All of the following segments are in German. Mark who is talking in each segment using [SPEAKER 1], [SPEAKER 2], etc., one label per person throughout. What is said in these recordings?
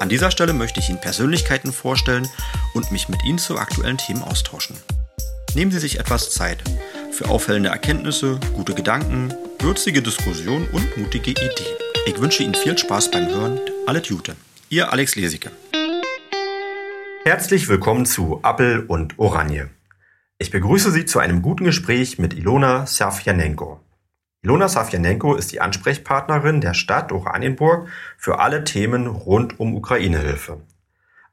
[SPEAKER 1] An dieser Stelle möchte ich Ihnen Persönlichkeiten vorstellen und mich mit Ihnen zu aktuellen Themen austauschen. Nehmen Sie sich etwas Zeit für auffällende Erkenntnisse, gute Gedanken, würzige Diskussionen und mutige Ideen. Ich wünsche Ihnen viel Spaß beim Hören. Alle Jute. Ihr Alex Lesicke. Herzlich willkommen zu Appel und Oranje. Ich begrüße Sie zu einem guten Gespräch mit Ilona Safjanenko. Ilona Safjanenko ist die Ansprechpartnerin der Stadt Oranienburg für alle Themen rund um Ukraine-Hilfe.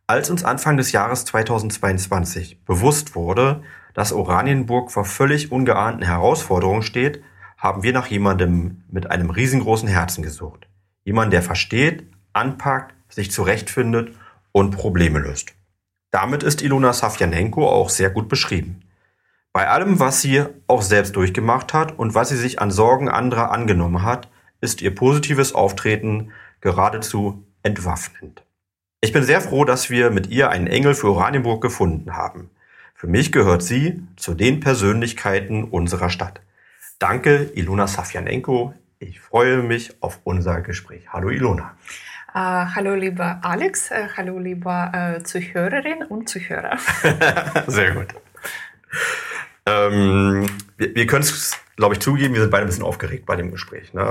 [SPEAKER 1] Als uns Anfang des Jahres 2022 bewusst wurde, dass Oranienburg vor völlig ungeahnten Herausforderungen steht, haben wir nach jemandem mit einem riesengroßen Herzen gesucht. Jemand, der versteht, anpackt, sich zurechtfindet und Probleme löst. Damit ist Ilona Safjanenko auch sehr gut beschrieben. Bei allem, was sie auch selbst durchgemacht hat und was sie sich an Sorgen anderer angenommen hat, ist ihr positives Auftreten geradezu entwaffnend. Ich bin sehr froh, dass wir mit ihr einen Engel für Oranienburg gefunden haben. Für mich gehört sie zu den Persönlichkeiten unserer Stadt. Danke, Ilona Safjanenko. Ich freue mich auf unser Gespräch. Hallo, Ilona.
[SPEAKER 2] Uh, hallo, lieber Alex. Uh, hallo, lieber uh, Zuhörerinnen und Zuhörer.
[SPEAKER 1] Sehr gut. Ähm, wir, wir können es, glaube ich, zugeben, wir sind beide ein bisschen aufgeregt bei dem Gespräch. Ne?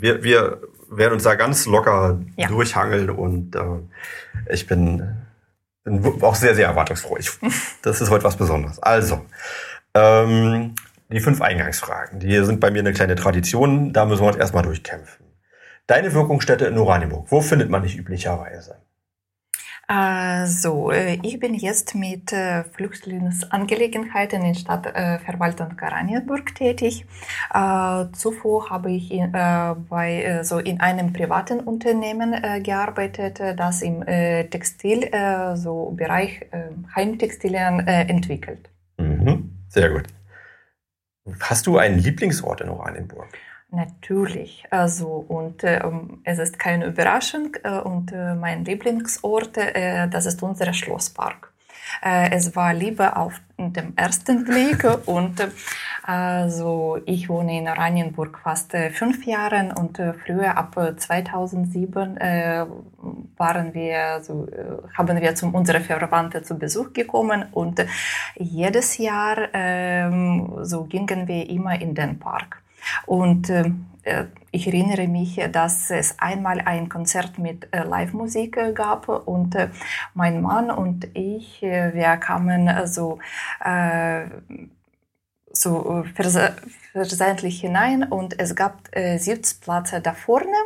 [SPEAKER 1] Wir, wir werden uns da ganz locker ja. durchhangeln und äh, ich bin, bin, auch sehr, sehr erwartungsfroh. Ich, das ist heute was Besonderes. Also, ähm, die fünf Eingangsfragen, die sind bei mir eine kleine Tradition, da müssen wir uns erstmal durchkämpfen. Deine Wirkungsstätte in Oranienburg, wo findet man dich üblicherweise?
[SPEAKER 2] Äh, so, äh, ich bin jetzt mit äh, Flüchtlingsangelegenheiten in Stadtverwaltung Oranienburg tätig. Zuvor habe ich in, bei, so in einem privaten Unternehmen gearbeitet, das im Textil, so Bereich Heimtextilien entwickelt.
[SPEAKER 1] Mhm, sehr gut. Hast du einen Lieblingsort in Oranienburg?
[SPEAKER 2] Natürlich. Also, und äh, es ist keine Überraschung. Äh, und äh, mein Lieblingsort, äh, das ist unser Schlosspark. Äh, es war Liebe auf dem ersten Blick und also ich wohne in Oranienburg fast fünf Jahre und früher ab 2007 waren wir so, haben wir zu unseren Verwandten zu Besuch gekommen und jedes Jahr ähm, so gingen wir immer in den Park. Und äh, ich erinnere mich, dass es einmal ein Konzert mit äh, Live-Musik äh, gab und äh, mein Mann und ich, äh, wir kamen so, äh, so versehentlich hinein und es gab Sitzplätze da vorne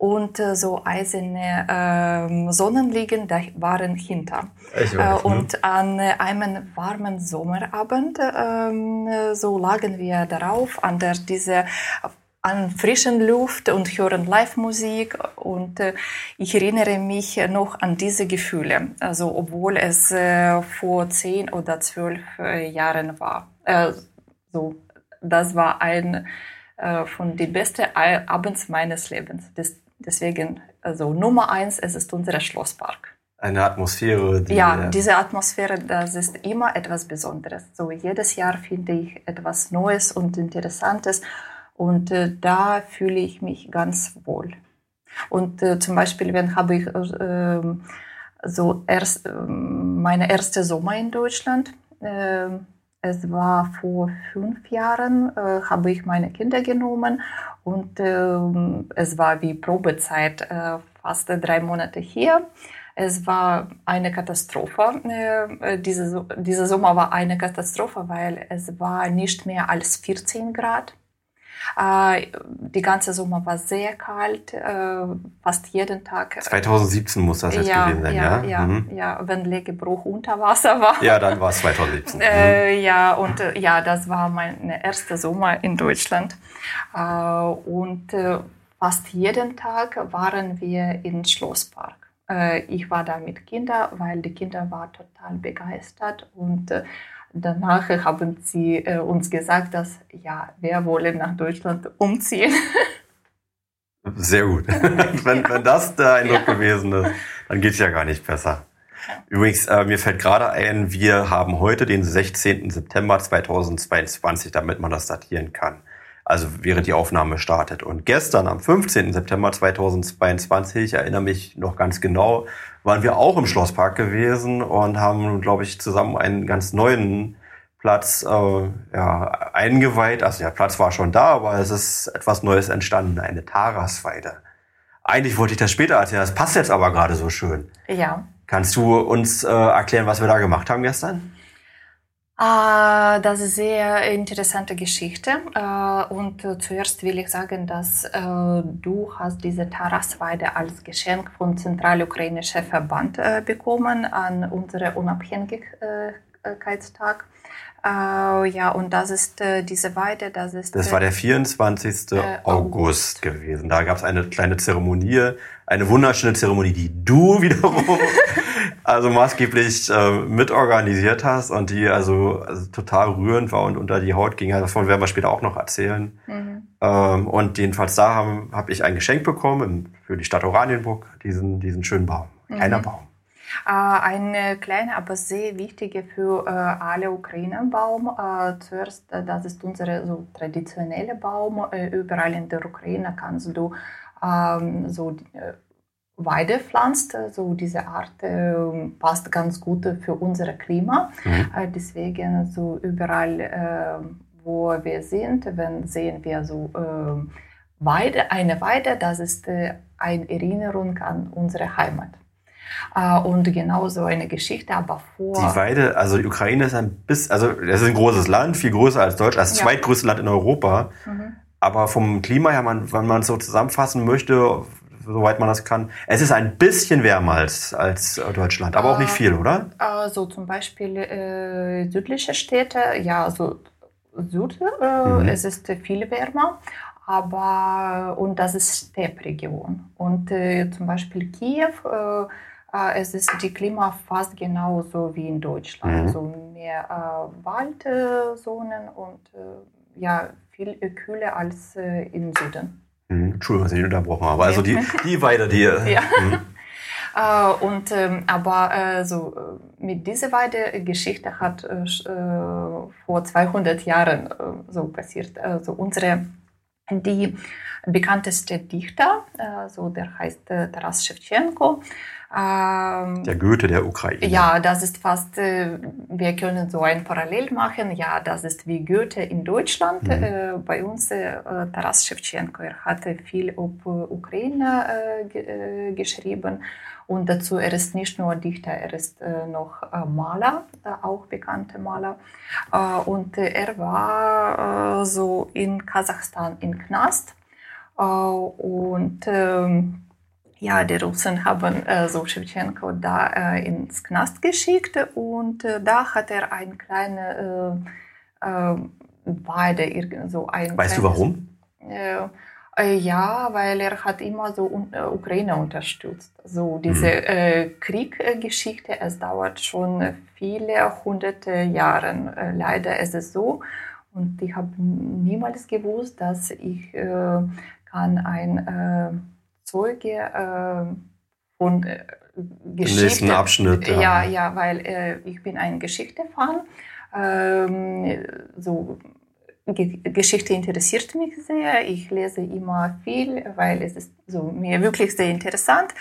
[SPEAKER 2] und äh, so eiserne äh, Sonnenliegen da waren hinter. Weiß, äh, und an einem warmen Sommerabend äh, so lagen wir darauf an der diese an frischen Luft und hören Live-Musik und äh, ich erinnere mich noch an diese Gefühle, also obwohl es äh, vor zehn oder zwölf äh, Jahren war. Äh, so, das war ein äh, von den besten Abends meines Lebens. Das, Deswegen, also Nummer eins, es ist unser Schlosspark.
[SPEAKER 1] Eine Atmosphäre.
[SPEAKER 2] Die ja, diese Atmosphäre, das ist immer etwas Besonderes. So jedes Jahr finde ich etwas Neues und Interessantes und äh, da fühle ich mich ganz wohl. Und äh, zum Beispiel, wenn habe ich äh, so erst äh, meine erste Sommer in Deutschland. Ähm, es war vor fünf Jahren, äh, habe ich meine Kinder genommen und äh, es war wie Probezeit, äh, fast drei Monate hier. Es war eine Katastrophe. Äh, diese, diese Sommer war eine Katastrophe, weil es war nicht mehr als 14 Grad. Äh, die ganze Sommer war sehr kalt, äh, fast jeden Tag.
[SPEAKER 1] 2017 muss das jetzt ja, gewesen sein, ja?
[SPEAKER 2] Ja, ja, mhm. ja, wenn Legebruch unter Wasser war.
[SPEAKER 1] Ja, dann war es 2017.
[SPEAKER 2] Äh, mhm. ja, und ja, das war mein erster Sommer in Deutschland. und fast jeden Tag waren wir im Schlosspark. Äh, ich war da mit Kindern, weil die Kinder waren total begeistert und äh, danach haben sie äh, uns gesagt, dass ja, wir wollen nach Deutschland umziehen.
[SPEAKER 1] Sehr gut. wenn, wenn das der Eindruck ja. gewesen ist, dann geht es ja gar nicht besser. Übrigens, äh, mir fällt gerade ein, wir haben heute den 16. September 2022, damit man das datieren kann also während die Aufnahme startet. Und gestern, am 15. September 2022, ich erinnere mich noch ganz genau, waren wir auch im Schlosspark gewesen und haben, glaube ich, zusammen einen ganz neuen Platz äh, ja, eingeweiht. Also der Platz war schon da, aber es ist etwas Neues entstanden, eine Tarasweide. Eigentlich wollte ich das später erzählen, das passt jetzt aber gerade so schön.
[SPEAKER 2] Ja.
[SPEAKER 1] Kannst du uns äh, erklären, was wir da gemacht haben gestern?
[SPEAKER 2] Uh, das ist sehr interessante Geschichte. Uh, und zuerst will ich sagen, dass äh, du hast diese Tarasweide als Geschenk vom Zentralukrainischen Verband äh, bekommen an unseren Unabhängigkeitstag. ja, und das ist diese Weide, das ist...
[SPEAKER 1] Das war der 24. August, August gewesen. Da gab es eine kleine Zeremonie, eine wunderschöne Zeremonie, die du wiederum also maßgeblich äh, mitorganisiert hast und die also, also, total rührend war und unter die Haut ging. Davon werden wir später auch noch erzählen. Mhm. Ähm, und jedenfalls da habe hab ich ein Geschenk bekommen für die Stadt Oranienburg, diesen, diesen schönen Baum. Kleiner mhm. Baum.
[SPEAKER 2] Äh, ein kleiner, aber sehr wichtiger für äh, alle Ukrainer Baum. Äh, zuerst, das ist unser so traditioneller Baum. Überall in der Ukraine kannst du ähm, so Weide pflanzt. So diese Art äh, passt ganz gut für unser Klima. Mhm. Äh, deswegen so überall, äh, wo wir sind, wenn sehen wir so äh, Weide, eine Weide, das ist eine Erinnerung an unsere Heimat. Uh, und genauso eine Geschichte, aber vor.
[SPEAKER 1] Die Weide, also die Ukraine ist ein bisschen, also es ist ein großes Land, viel größer als Deutschland, das ja. zweitgrößte Land in Europa. Mhm. Aber vom Klima her, man, wenn man es so zusammenfassen möchte, soweit man das kann. Es ist ein bisschen wärmer als, als Deutschland, aber auch nicht viel, oder?
[SPEAKER 2] Also zum Beispiel äh, südliche Städte, ja, also Süd, äh, mhm. es ist viel wärmer, aber und das ist Steppregion. Und äh, zum Beispiel Kiew, äh, äh, es ist die Klima fast genauso wie in Deutschland, mhm. also mehr äh, Waldzonen und ja viel kühler als im Süden.
[SPEAKER 1] Mhm. Entschuldigung, dass ich unterbrochen habe. Also die, die Weide, die.
[SPEAKER 2] Ja. Mhm. Und ähm, aber äh, so äh, mit dieser Weidegeschichte hat äh, äh vor 200 Jahren äh, so passiert. Also unsere die bekannteste Dichter, so der heißt Taras Shevchenko,
[SPEAKER 1] ähm, der Goethe der Ukraine.
[SPEAKER 2] Ja, das ist fast, äh, wir können so ein Parallel machen. Ja, das ist wie Goethe in Deutschland. Mhm. Äh, bei uns äh, Taras Shevchenko, er hatte viel über Ukraine äh, geschrieben. Und dazu, er ist nicht nur Dichter, er ist äh, noch äh, Maler, auch bekannter Maler. und er war so in Kasachstan in Knast. und ähm, ja, die Russen haben äh, so Shevchenko da äh, ins Knast geschickt und äh, da hat er ein kleine äh, äh, Weide, so ein
[SPEAKER 1] Weißt du warum?
[SPEAKER 2] Äh, äh, ja, weil er hat immer so un Ukraine unterstützt. So diese mhm. Krieggeschichte, es dauert schon viele hunderte Jahre. Leider ist es so. Und ich habe niemals gewusst, dass ich kann ein Zeuge äh, von äh, Geschichte.
[SPEAKER 1] nächsten Abschnitt.
[SPEAKER 2] Ja, ja, ja weil äh, ich bin ein Geschichte-Fan. Ähm, so Geschichte interessiert mich sehr. Ich lese immer viel, weil es ist so mir wirklich sehr interessant.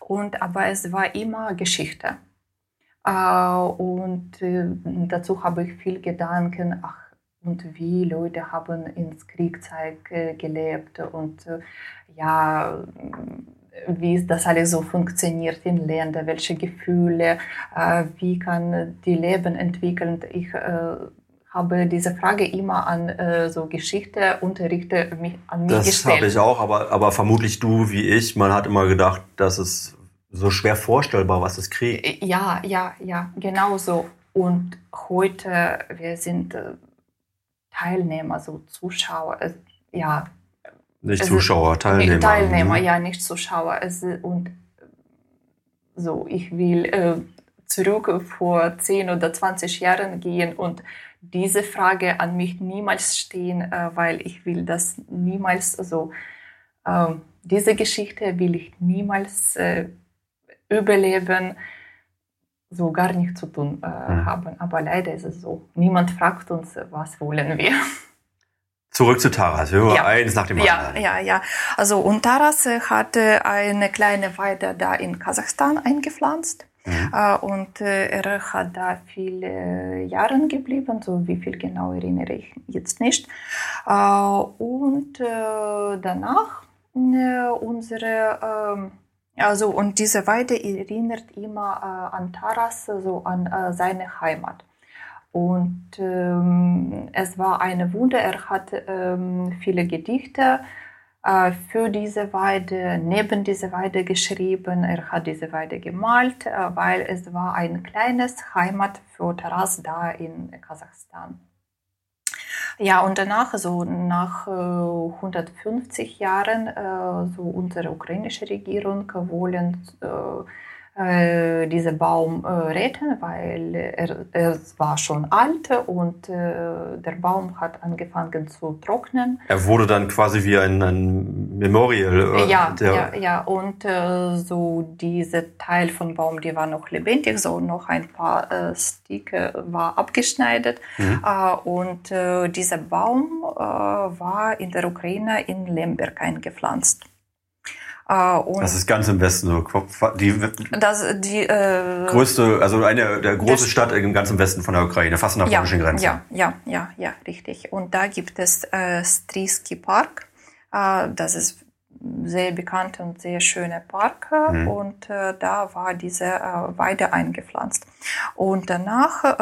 [SPEAKER 2] Und aber es war immer Geschichte. Äh, und äh, dazu habe ich viel Gedanken. Ach, und wie Leute haben ins Kriegszeit äh, gelebt und äh, ja, wie das alles so funktioniert in Ländern, welche Gefühle, äh, wie kann die Leben entwickeln. Ich äh, habe diese Frage immer an äh, so Geschichteunterrichte an mich
[SPEAKER 1] das
[SPEAKER 2] gestellt.
[SPEAKER 1] Das habe ich auch, aber, aber vermutlich du wie ich, man hat immer gedacht, dass es so schwer vorstellbar, was es kriegt.
[SPEAKER 2] Ja, ja, ja, genau so. Und heute, wir sind Teilnehmer, so Zuschauer, ja,
[SPEAKER 1] nicht Zuschauer, Teilnehmer.
[SPEAKER 2] Teilnehmer, mhm. ja, nicht Zuschauer. Es, und so, ich will äh, zurück vor 10 oder 20 Jahren gehen und diese Frage an mich niemals stehen, äh, weil ich will das niemals so, äh, diese Geschichte will ich niemals äh, überleben, so gar nichts zu tun äh, mhm. haben. Aber leider ist es so. Niemand fragt uns, was wollen wir.
[SPEAKER 1] Zurück zu Taras. Wir ja. eins nach dem
[SPEAKER 2] anderen. Ja, ja, ja. Also, und Taras hatte eine kleine Weide da in Kasachstan eingepflanzt. Mhm. Äh, und äh, er hat da viele Jahre geblieben, so wie viel genau erinnere ich jetzt nicht. Äh, und danach unsere, ähm, also und diese Weide erinnert immer an Taras, so an seine Heimat. Und ähm, es war eine Wunder, er hat ähm, viele Gedichte äh, für diese Weide, neben diese Weide geschrieben. Er hat diese Weide gemalt, äh, weil es war ein kleines Heimat für Taras da in Kasachstan. Ja, und danach, so nach äh, 150 Jahren, äh, so unsere ukrainische Regierung wollen äh, äh, diesen Baum äh, retten, weil er, er war schon alt und äh, der Baum hat angefangen zu trocknen.
[SPEAKER 1] Er wurde dann quasi wie ein, ein Memorial.
[SPEAKER 2] Äh, ja, ja, ja, und äh, so dieser Teil von Baum, die war noch lebendig, so noch ein paar äh, Stücke war abgeschneidet mhm. und dieser Baum war in der Ukraine in Lemberg eingepflanzt.
[SPEAKER 1] Uh, das ist ganz im Westen so. Die,
[SPEAKER 2] das, die äh,
[SPEAKER 1] größte, also eine der große der Stadt im ganzen Westen von der Ukraine, fast an der
[SPEAKER 2] ja,
[SPEAKER 1] polnischen Grenze.
[SPEAKER 2] Ja, ja, ja, ja, richtig. Und da gibt es äh, Strisky Park. Äh, das ist sehr bekannt und sehr schöner Park mhm. und äh, da war diese äh, Weide eingepflanzt. Und danach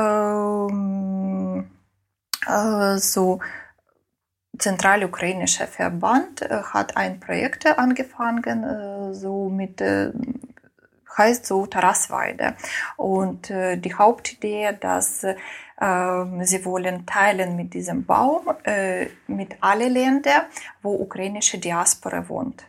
[SPEAKER 2] ähm, äh, so zentralukrainische Verband äh, hat ein Projekt angefangen, äh, so mit äh, heißt so Tarasweide. Und die Hauptidee, dass sie wollen teilen mit diesem Baum mit allen Ländern, wo ukrainische Diaspora wohnt.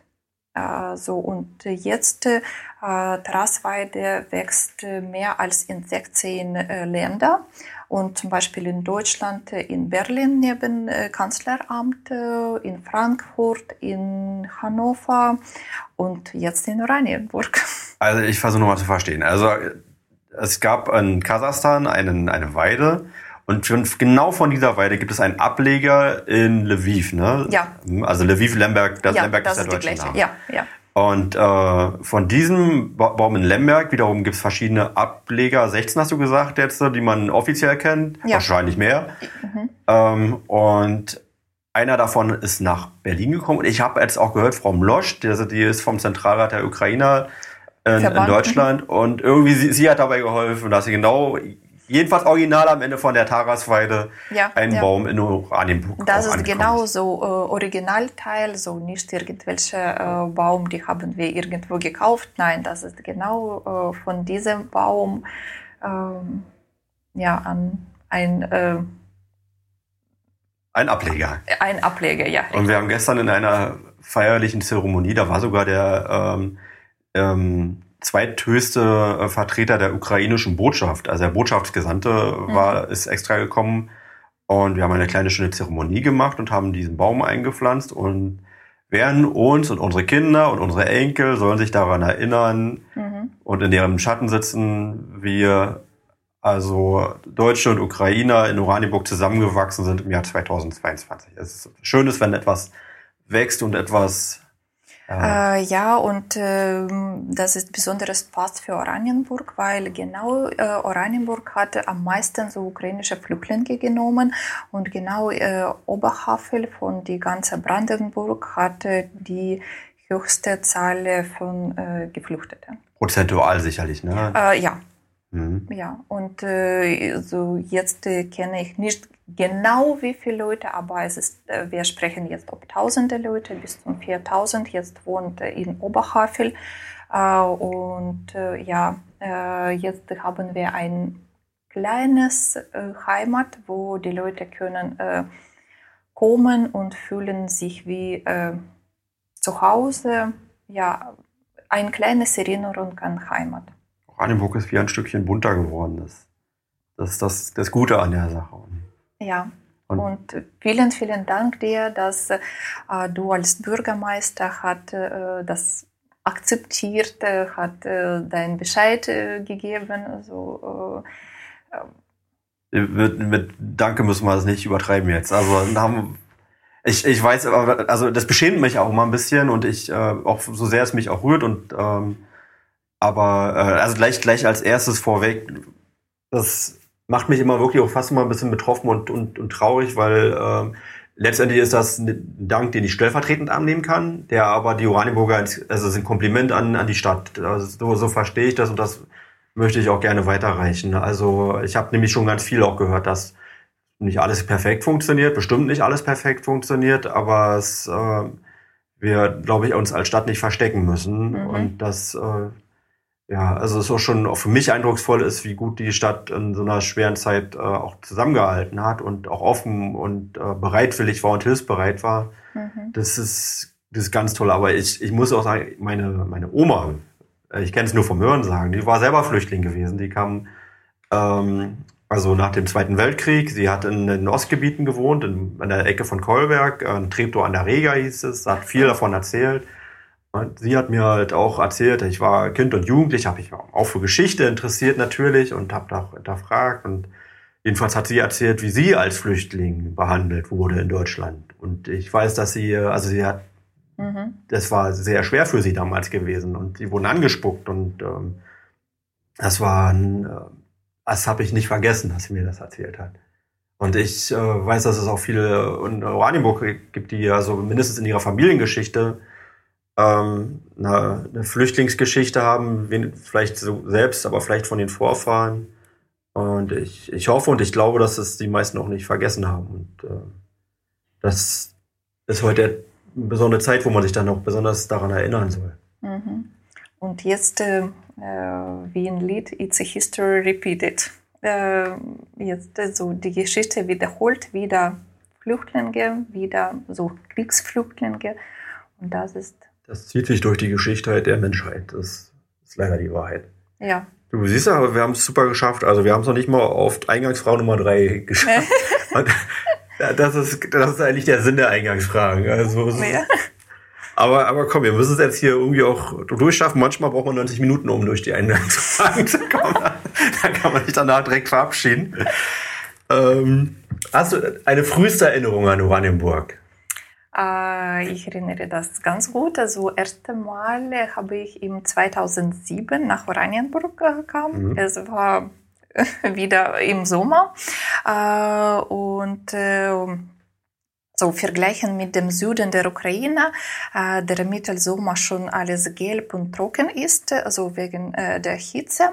[SPEAKER 2] So, und jetzt äh, Tarasweide wächst mehr als in 16 äh, Länder. Und zum Beispiel in Deutschland, äh, in Berlin neben äh, Kanzleramt, äh, in Frankfurt, in Hannover und jetzt in Oranienburg.
[SPEAKER 1] Also ich versuche nochmal zu verstehen. Also es gab in Kasachstan einen, eine Weide und genau von dieser Weide gibt es einen Ableger in Lviv, ne?
[SPEAKER 2] Ja.
[SPEAKER 1] Also Lviv, Lemberg,
[SPEAKER 2] das
[SPEAKER 1] ja, Lemberg
[SPEAKER 2] das
[SPEAKER 1] ist der
[SPEAKER 2] deutsche
[SPEAKER 1] Name.
[SPEAKER 2] Ja, ja.
[SPEAKER 1] Und äh, von diesem Baum in Lemberg wiederum gibt es verschiedene Ableger, 16 hast du gesagt jetzt, die man offiziell kennt, ja. wahrscheinlich mehr. Mhm. Ähm, und einer davon ist nach Berlin gekommen. Und ich habe jetzt auch gehört, Frau Mlosch, die, die ist vom Zentralrat der Ukrainer in, in Deutschland. Und irgendwie, sie, sie, hat dabei geholfen, dass sie genau jedenfalls original am Ende von der Tarasweide ja, ein ja. Baum in Oranienburg
[SPEAKER 2] Das ist genau so äh, Originalteil, so nicht irgendwelche äh, Baum, die haben wir irgendwo gekauft. Nein, das ist genau äh, von diesem Baum ähm, ja an ein äh,
[SPEAKER 1] ein Ableger.
[SPEAKER 2] Ein Ableger, ja.
[SPEAKER 1] Und wir haben gestern in einer feierlichen Zeremonie, da war sogar der ähm, ähm, zweithöchste äh, Vertreter der ukrainischen Botschaft, also der Botschaftsgesandte war, mhm. ist extra gekommen und wir haben eine kleine schöne Zeremonie gemacht und haben diesen Baum eingepflanzt und werden uns und unsere Kinder und unsere Enkel sollen sich daran erinnern mhm. und in deren Schatten sitzen, wir also Deutsche und Ukrainer in Oranienburg zusammengewachsen sind im Jahr 2022. Es ist schön, wenn etwas wächst und etwas
[SPEAKER 2] äh, ja, und äh, das ist besonderes Pass für Oranienburg, weil genau äh, Oranienburg hat am meisten so ukrainische Flüchtlinge genommen und genau äh, Oberhavel von die ganze Brandenburg hatte die höchste Zahl von äh, Geflüchteten.
[SPEAKER 1] Prozentual sicherlich, ne?
[SPEAKER 2] Äh, ja. Mhm. Ja, und äh, so jetzt äh, kenne ich nicht genau wie viele Leute, aber es ist, äh, wir sprechen jetzt ob tausende Leute, bis zu 4000 jetzt wohnt in Oberhavel. Äh, und äh, ja, jetzt haben wir ein kleines Heimat, wo die Leute können kommen und fühlen sich wie zu Hause. Ja, ein kleines Erinnerung an Heimat.
[SPEAKER 1] Oranienburg ist wie ein Stückchen bunter geworden. Das, das ist das, das Gute an der Sache.
[SPEAKER 2] Ja, und, vielen, vielen Dank dir, dass äh, du als Bürgermeister hat äh, das akzeptiert, äh, hat äh, deinen Bescheid äh, gegeben. Also,
[SPEAKER 1] äh, mit, mit Danke müssen wir das nicht übertreiben jetzt. Also haben, ich, ich weiß, also das beschämt mich auch mal ein bisschen und ich auch so sehr es mich auch rührt und ähm, aber also gleich gleich als erstes vorweg, das macht mich immer wirklich auch fast mal ein bisschen betroffen und, und, und traurig, weil äh, letztendlich ist das ein Dank, den ich stellvertretend annehmen kann, der aber die Oranienburger, also es ist ein Kompliment an, an die Stadt. Also so, so verstehe ich das und das möchte ich auch gerne weiterreichen. Also ich habe nämlich schon ganz viel auch gehört, dass nicht alles perfekt funktioniert, bestimmt nicht alles perfekt funktioniert, aber es, äh, wir, glaube ich, uns als Stadt nicht verstecken müssen mhm. und das äh, ja, also es ist auch schon auch für mich eindrucksvoll ist, wie gut die Stadt in so einer schweren Zeit äh, auch zusammengehalten hat und auch offen und äh, bereitwillig war und hilfsbereit war. Mhm. Das ist das ist ganz toll. Aber ich, ich muss auch sagen, meine, meine Oma, äh, ich kenne es nur vom Hören sagen, die war selber Flüchtling gewesen. Die kam ähm, also nach dem Zweiten Weltkrieg. Sie hat in den Ostgebieten gewohnt, in, an der Ecke von Kolberg, in Treptow an der Rega hieß es, hat viel mhm. davon erzählt. Und sie hat mir halt auch erzählt, ich war Kind und Jugendlich, habe ich auch für Geschichte interessiert natürlich und habe da hinterfragt. Und jedenfalls hat sie erzählt, wie sie als Flüchtling behandelt wurde in Deutschland. Und ich weiß, dass sie, also sie hat, mhm. das war sehr schwer für sie damals gewesen. Und sie wurden angespuckt und ähm, das war ein, äh, das habe ich nicht vergessen, dass sie mir das erzählt hat. Und ich äh, weiß, dass es auch viele in Oranienburg gibt, die also mindestens in ihrer Familiengeschichte ähm, eine, eine Flüchtlingsgeschichte haben, vielleicht so selbst, aber vielleicht von den Vorfahren. Und ich, ich hoffe und ich glaube, dass es die meisten auch nicht vergessen haben. Und äh, das ist heute eine besondere Zeit, wo man sich dann auch besonders daran erinnern soll.
[SPEAKER 2] Mhm. Und jetzt äh, äh wie ein Lied, It's a History Repeated. Äh, jetzt äh, so die Geschichte wiederholt wieder Flüchtlinge, wieder so Kriegsflüchtlinge. Und das ist
[SPEAKER 1] das zieht sich durch die Geschichte der Menschheit. Das ist leider die Wahrheit.
[SPEAKER 2] Ja.
[SPEAKER 1] Du siehst ja, wir haben es super geschafft. Also wir haben es noch nicht mal auf Eingangsfrau Nummer drei geschafft. das, ist, das ist eigentlich der Sinn der Eingangsfragen. Also, ja. aber, aber komm, wir müssen es jetzt hier irgendwie auch durchschaffen. Manchmal braucht man 90 Minuten, um durch die Eingangsfragen zu kommen. Dann kann man sich danach direkt verabschieden. Ähm, hast du eine früheste Erinnerung an Oranienburg?
[SPEAKER 2] Äh, ich erinnere das ganz gut. Also erste Mal habe ich im 2007 nach Oranienburg gekommen. Mhm. Es war wieder im Sommer äh, und äh, so vergleichen mit dem Süden der Ukraine, der im Mittelsommer schon alles gelb und trocken ist, also wegen der Hitze.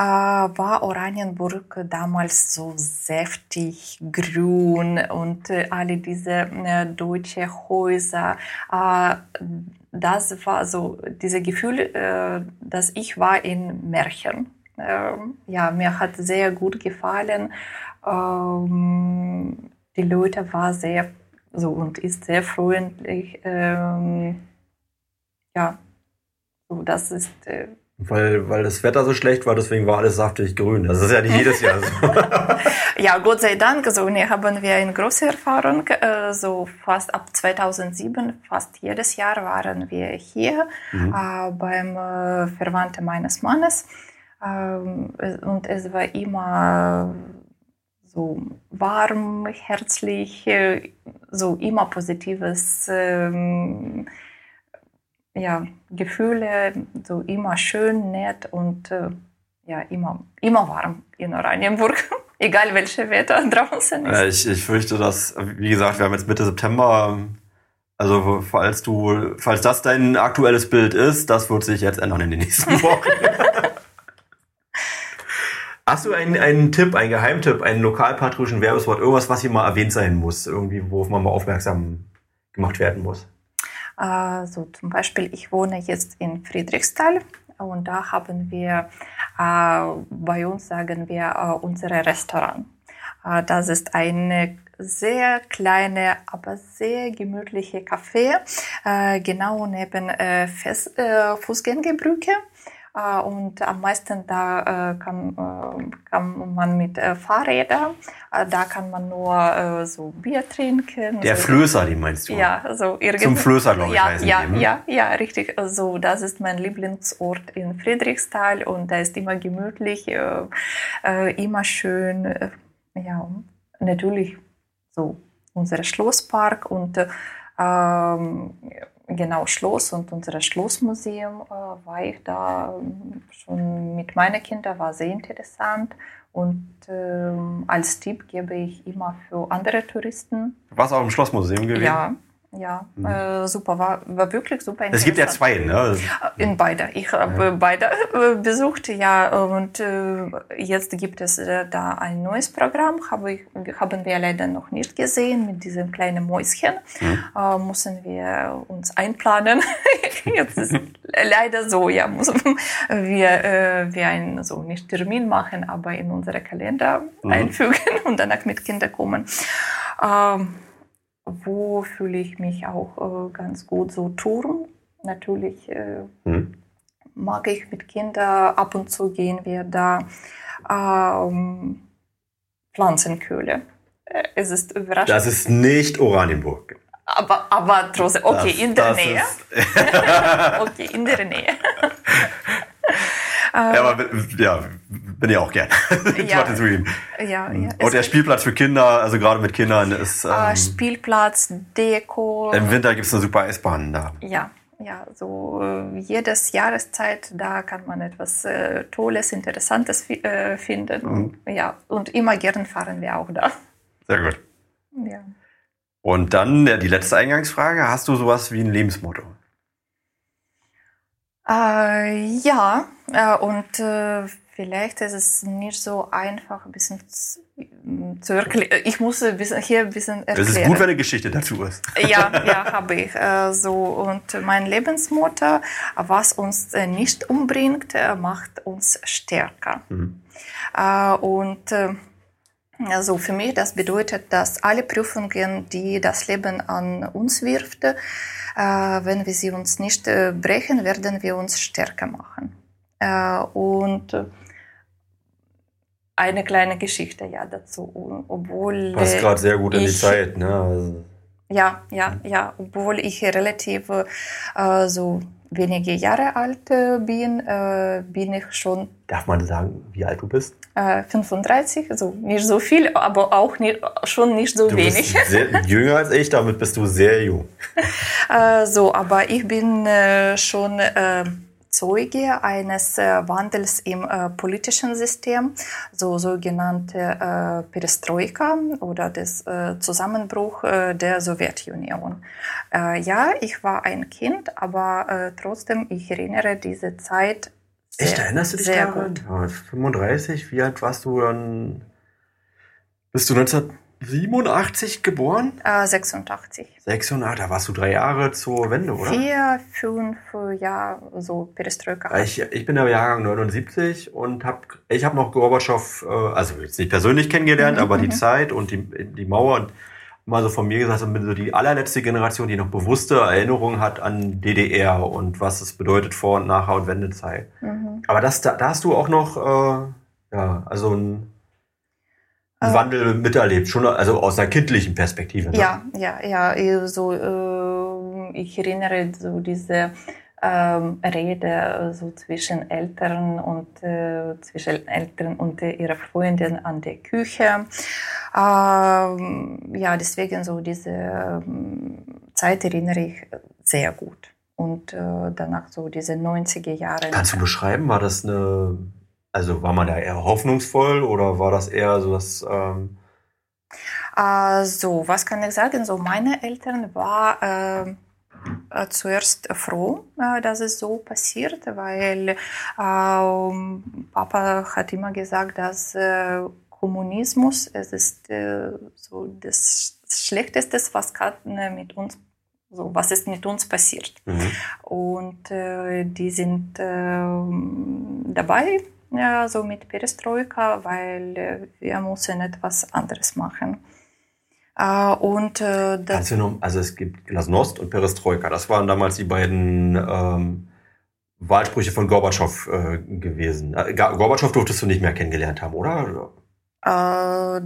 [SPEAKER 2] Äh, war Oranienburg damals so säftig grün und äh, alle diese äh, deutsche Häuser. das war so dieses Gefühl, dass ich war in Märchen. Ja, mir hat sehr gut gefallen. Die Leute waren sehr so und ist sehr freundlich. Ähm, ja, so das ist
[SPEAKER 1] weil, weil das Wetter so schlecht war, deswegen war alles saftig grün. Das ist ja nicht jedes Jahr so.
[SPEAKER 2] ja, Gott sei Dank, so ne, haben wir eine große Erfahrung. Äh, so fast ab 2007, fast jedes Jahr waren wir hier mhm. äh, beim äh, Verwandten meines Mannes. Ähm, und es war immer so warm, herzlich, äh, so immer positives. Ähm, ja, Gefühle, so immer schön, nett und äh, ja, immer, immer warm in Oranienburg, egal welches Wetter draußen ist.
[SPEAKER 1] Ja, ich, ich fürchte, dass, wie gesagt, wir haben jetzt Mitte September, also falls du, falls das dein aktuelles Bild ist, das wird sich jetzt ändern in den nächsten Wochen. Hast du einen, einen Tipp, einen Geheimtipp, einen lokalpatriotischen Werbeswort, irgendwas, was hier mal erwähnt sein muss, irgendwie, worauf man mal aufmerksam gemacht werden muss?
[SPEAKER 2] Äh, so zum Beispiel, ich wohne jetzt in Friedrichsthal und da haben wir, äh, bei uns sagen wir, äh, unsere Restaurant. das ist eine sehr kleine, aber sehr gemütliche Café, genau neben Fußgängerbrücke. Äh, und am meisten da äh, kann, äh, kann man mit Fahrrädern, da kann man nur so Bier trinken.
[SPEAKER 1] Der
[SPEAKER 2] so.
[SPEAKER 1] Flößer, die meinst du?
[SPEAKER 2] Ja, so irgendwie.
[SPEAKER 1] Zum Flößer, glaube ich,
[SPEAKER 2] ja,
[SPEAKER 1] heißen
[SPEAKER 2] ja,
[SPEAKER 1] die, ne?
[SPEAKER 2] ja, ja, richtig. Also das ist mein Lieblingsort in Friedrichsthal und da ist immer gemütlich, immer schön. Ja, natürlich so unser Schlosspark und ähm, genau Schloss und unser Schlossmuseum äh, war ich da ähm, schon mit meinen Kindern, war sehr interessant. Und ähm, als Tipp gebe ich immer für andere Touristen.
[SPEAKER 1] Warst du auch im Schlossmuseum gewesen?
[SPEAKER 2] Ja, ja, mhm. äh, super, war, war wirklich super
[SPEAKER 1] interessant. Es gibt ja zwei, ne?
[SPEAKER 2] Äh, in beide. Ich habe ja. beide äh, besucht, ja, und äh, jetzt gibt es äh, da ein neues Programm, habe ich, haben wir leider noch nicht gesehen, mit diesem kleinen Mäuschen. Mhm. Äh, müssen wir uns einplanen. jetzt ist leider so, ja, müssen wir, äh, wir einen, so nicht Termin machen, aber in unsere Kalender mhm. einfügen und danach mit Kindern kommen. Ähm, wo fühle ich mich auch äh, ganz gut so Touren. Natürlich äh, mhm. mag ich mit Kindern ab und zu gehen wir da ähm, Pflanzenkühle. Äh, es ist überraschend.
[SPEAKER 1] Das ist nicht Oranienburg.
[SPEAKER 2] Aber, aber trotzdem, okay, das, in der Nähe. okay, in der Nähe.
[SPEAKER 1] ja, aber ja, bin ja auch gern.
[SPEAKER 2] ja, ja, ja.
[SPEAKER 1] Und der Spielplatz für Kinder, also gerade mit Kindern, ist.
[SPEAKER 2] Ah, ähm, Spielplatz, Deko.
[SPEAKER 1] Im Winter gibt es eine super Eisbahn da.
[SPEAKER 2] Ja, ja, so äh, jedes Jahreszeit, da kann man etwas äh, Tolles, Interessantes äh, finden. Mhm. Ja, und immer gern fahren wir auch da.
[SPEAKER 1] Sehr gut.
[SPEAKER 2] Ja.
[SPEAKER 1] Und dann ja, die letzte Eingangsfrage: Hast du sowas wie ein Lebensmotto?
[SPEAKER 2] Äh, ja, äh, und äh, vielleicht ist es nicht so einfach, ein bisschen zu, zu erklären. Ich muss ein bisschen, hier ein bisschen erklären.
[SPEAKER 1] Es ist gut, wenn eine Geschichte dazu ist.
[SPEAKER 2] Ja, ja, habe ich. Äh, so, und mein Lebensmotto, was uns äh, nicht umbringt, äh, macht uns stärker. Mhm. Und also für mich, das bedeutet, dass alle Prüfungen, die das Leben an uns wirft, äh, wenn wir sie uns nicht äh, brechen, werden wir uns stärker machen. Äh, und eine kleine Geschichte ja dazu, obwohl
[SPEAKER 1] passt gerade sehr gut in die Zeit, ne? Also
[SPEAKER 2] ja, ja, ja, obwohl ich relativ äh, so wenige Jahre alt äh, bin, äh, bin ich schon.
[SPEAKER 1] Darf man sagen, wie alt du bist?
[SPEAKER 2] Äh, 35, also nicht so viel, aber auch nicht, schon nicht so
[SPEAKER 1] du
[SPEAKER 2] wenig.
[SPEAKER 1] Bist sehr, jünger als ich, damit bist du sehr jung.
[SPEAKER 2] Äh, so, aber ich bin äh, schon äh, Zeuge eines äh, Wandels im äh, politischen System, so sogenannte äh, Perestroika oder des Zusammenbruch der Sowjetunion. Ja, ich war ein Kind, aber trotzdem, ich erinnere diese Zeit
[SPEAKER 1] sehr, Echt, erinnerst du dich sehr daran? Gut. 35, wie alt warst du dann? Bist du 19... 87 geboren?
[SPEAKER 2] Äh, 86.
[SPEAKER 1] 86, da warst du drei Jahre zur Wende, oder?
[SPEAKER 2] Vier, fünf Jahre, so Perestroika.
[SPEAKER 1] Ich, ich bin der Jahrgang 79 und hab, ich habe noch Gorbatschow, äh, also jetzt nicht persönlich kennengelernt, mhm, aber die mhm. Zeit und die, die Mauer und mal so von mir gesagt, ich bin so die allerletzte Generation, die noch bewusste Erinnerungen hat an DDR und was es bedeutet vor und nachher und Wendezeit. Mhm. Aber das, da, da hast du auch noch, äh, ja, also ein einen Wandel miterlebt, schon also aus einer kindlichen Perspektive. Ne?
[SPEAKER 2] Ja, ja, ja. So, äh, ich erinnere so diese ähm, Rede so zwischen Eltern und äh, zwischen Eltern und äh, ihrer Freundin an der Küche. Ähm, ja, deswegen so diese ähm, Zeit erinnere ich sehr gut. Und äh, danach so diese 90er Jahre.
[SPEAKER 1] Kannst du beschreiben, war das eine also war man da eher hoffnungsvoll oder war das eher so, dass... Ähm
[SPEAKER 2] äh, so, was kann ich sagen? So, meine Eltern waren äh, zuerst froh, äh, dass es so passiert, weil ähm, Papa hat immer gesagt, dass äh, Kommunismus es ist äh, so das Schlechteste, was kann äh, mit uns so, was ist mit uns passiert. Mhm. Und äh, die sind äh, dabei, ja, so mit Perestroika, weil äh, wir müssen etwas anderes machen. Äh, und äh,
[SPEAKER 1] noch, also es gibt Glasnost und Perestroika, das waren damals die beiden ähm, Wahlsprüche von Gorbatschow äh, gewesen. Äh, Gorbatschow durftest du nicht mehr kennengelernt haben, oder? Äh,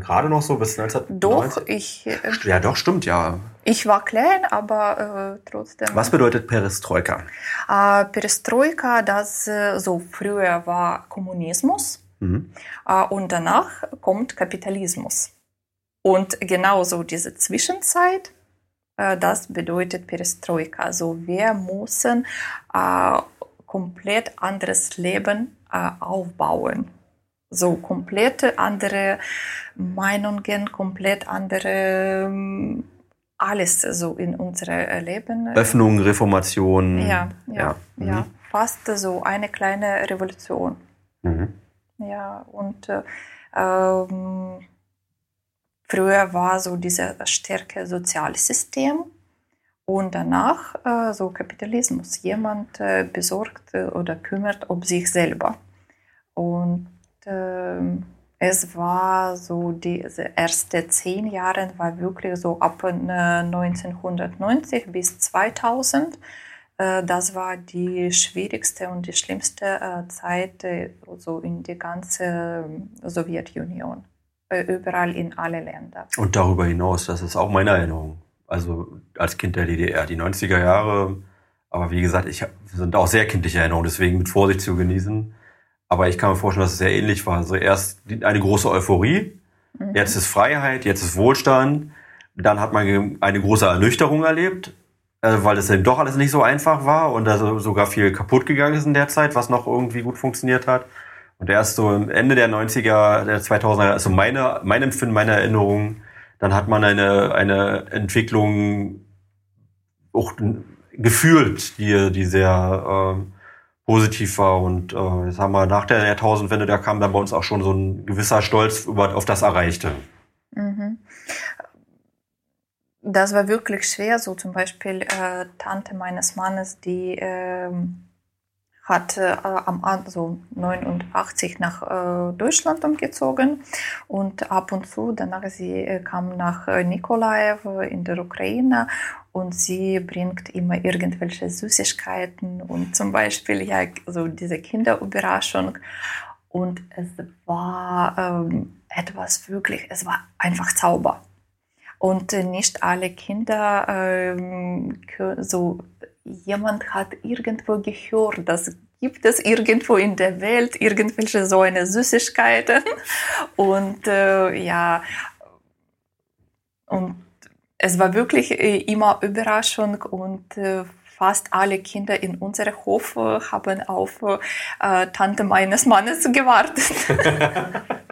[SPEAKER 1] Gerade noch so bis 1990?
[SPEAKER 2] Doch, ich. Äh,
[SPEAKER 1] ja, doch, stimmt, ja.
[SPEAKER 2] Ich war klein, aber äh, trotzdem.
[SPEAKER 1] Was bedeutet Perestroika?
[SPEAKER 2] Äh, Perestroika, das äh, so früher war Kommunismus mhm. äh, und danach kommt Kapitalismus. Und genauso diese Zwischenzeit, äh, das bedeutet Perestroika. Also wir müssen komplett anderes Leben aufbauen so komplett andere Meinungen, komplett andere ähm, alles so in unserem Leben.
[SPEAKER 1] Öffnung, Reformation.
[SPEAKER 2] Ja, ja, ja, mhm. ja. fast so eine kleine Revolution. Mhm. Ja, und äh, ähm, früher war so dieses starke Sozialsystem und danach äh, so Kapitalismus. Jemand äh, besorgt oder kümmert um sich selber. Und ähm, es war so diese ersten zehn Jahre war wirklich so ab 1990 bis 2000. Äh, das war die schwierigste und die schlimmste äh, Zeit äh, so in die ganze Sowjetunion. Überall in alle Länder.
[SPEAKER 1] Und darüber hinaus, das ist auch meine Erinnerung. Also als Kind der DDR, die 90er Jahre. Aber wie gesagt, ich hab, sind auch sehr kindliche Erinnerungen, deswegen mit Vorsicht zu genießen. Aber ich kann mir vorstellen, dass es sehr ähnlich war. Also erst eine große Euphorie, mhm. jetzt ist Freiheit, jetzt ist Wohlstand. Dann hat man eine große Ernüchterung erlebt, äh, weil es eben doch alles nicht so einfach war und also sogar viel kaputt gegangen ist in der Zeit, was noch irgendwie gut funktioniert hat. Und erst so Ende der 90er, der 2000er, also meine, mein Empfinden, meine Erinnerung, dann hat man eine, eine Entwicklung auch gefühlt, die, die sehr, äh, positiv war. Und äh, jetzt haben wir nach der Jahrtausendwende, da kam dann bei uns auch schon so ein gewisser Stolz über, auf das Erreichte. Mhm.
[SPEAKER 2] Das war wirklich schwer. So zum Beispiel äh, Tante meines Mannes, die äh, hat äh, am also 89 nach äh, Deutschland umgezogen. Und ab und zu danach sie äh, kam nach äh, Nikolaev in der Ukraine. Und sie bringt immer irgendwelche Süßigkeiten und zum Beispiel ja so diese Kinderüberraschung. Und es war ähm, etwas wirklich, es war einfach Zauber. Und äh, nicht alle Kinder ähm, so jemand hat irgendwo gehört, dass gibt es irgendwo in der Welt irgendwelche so eine Süßigkeiten und äh, ja und es war wirklich äh, immer Überraschung und äh, fast alle Kinder in unserem Hof äh, haben auf äh, Tante meines Mannes gewartet.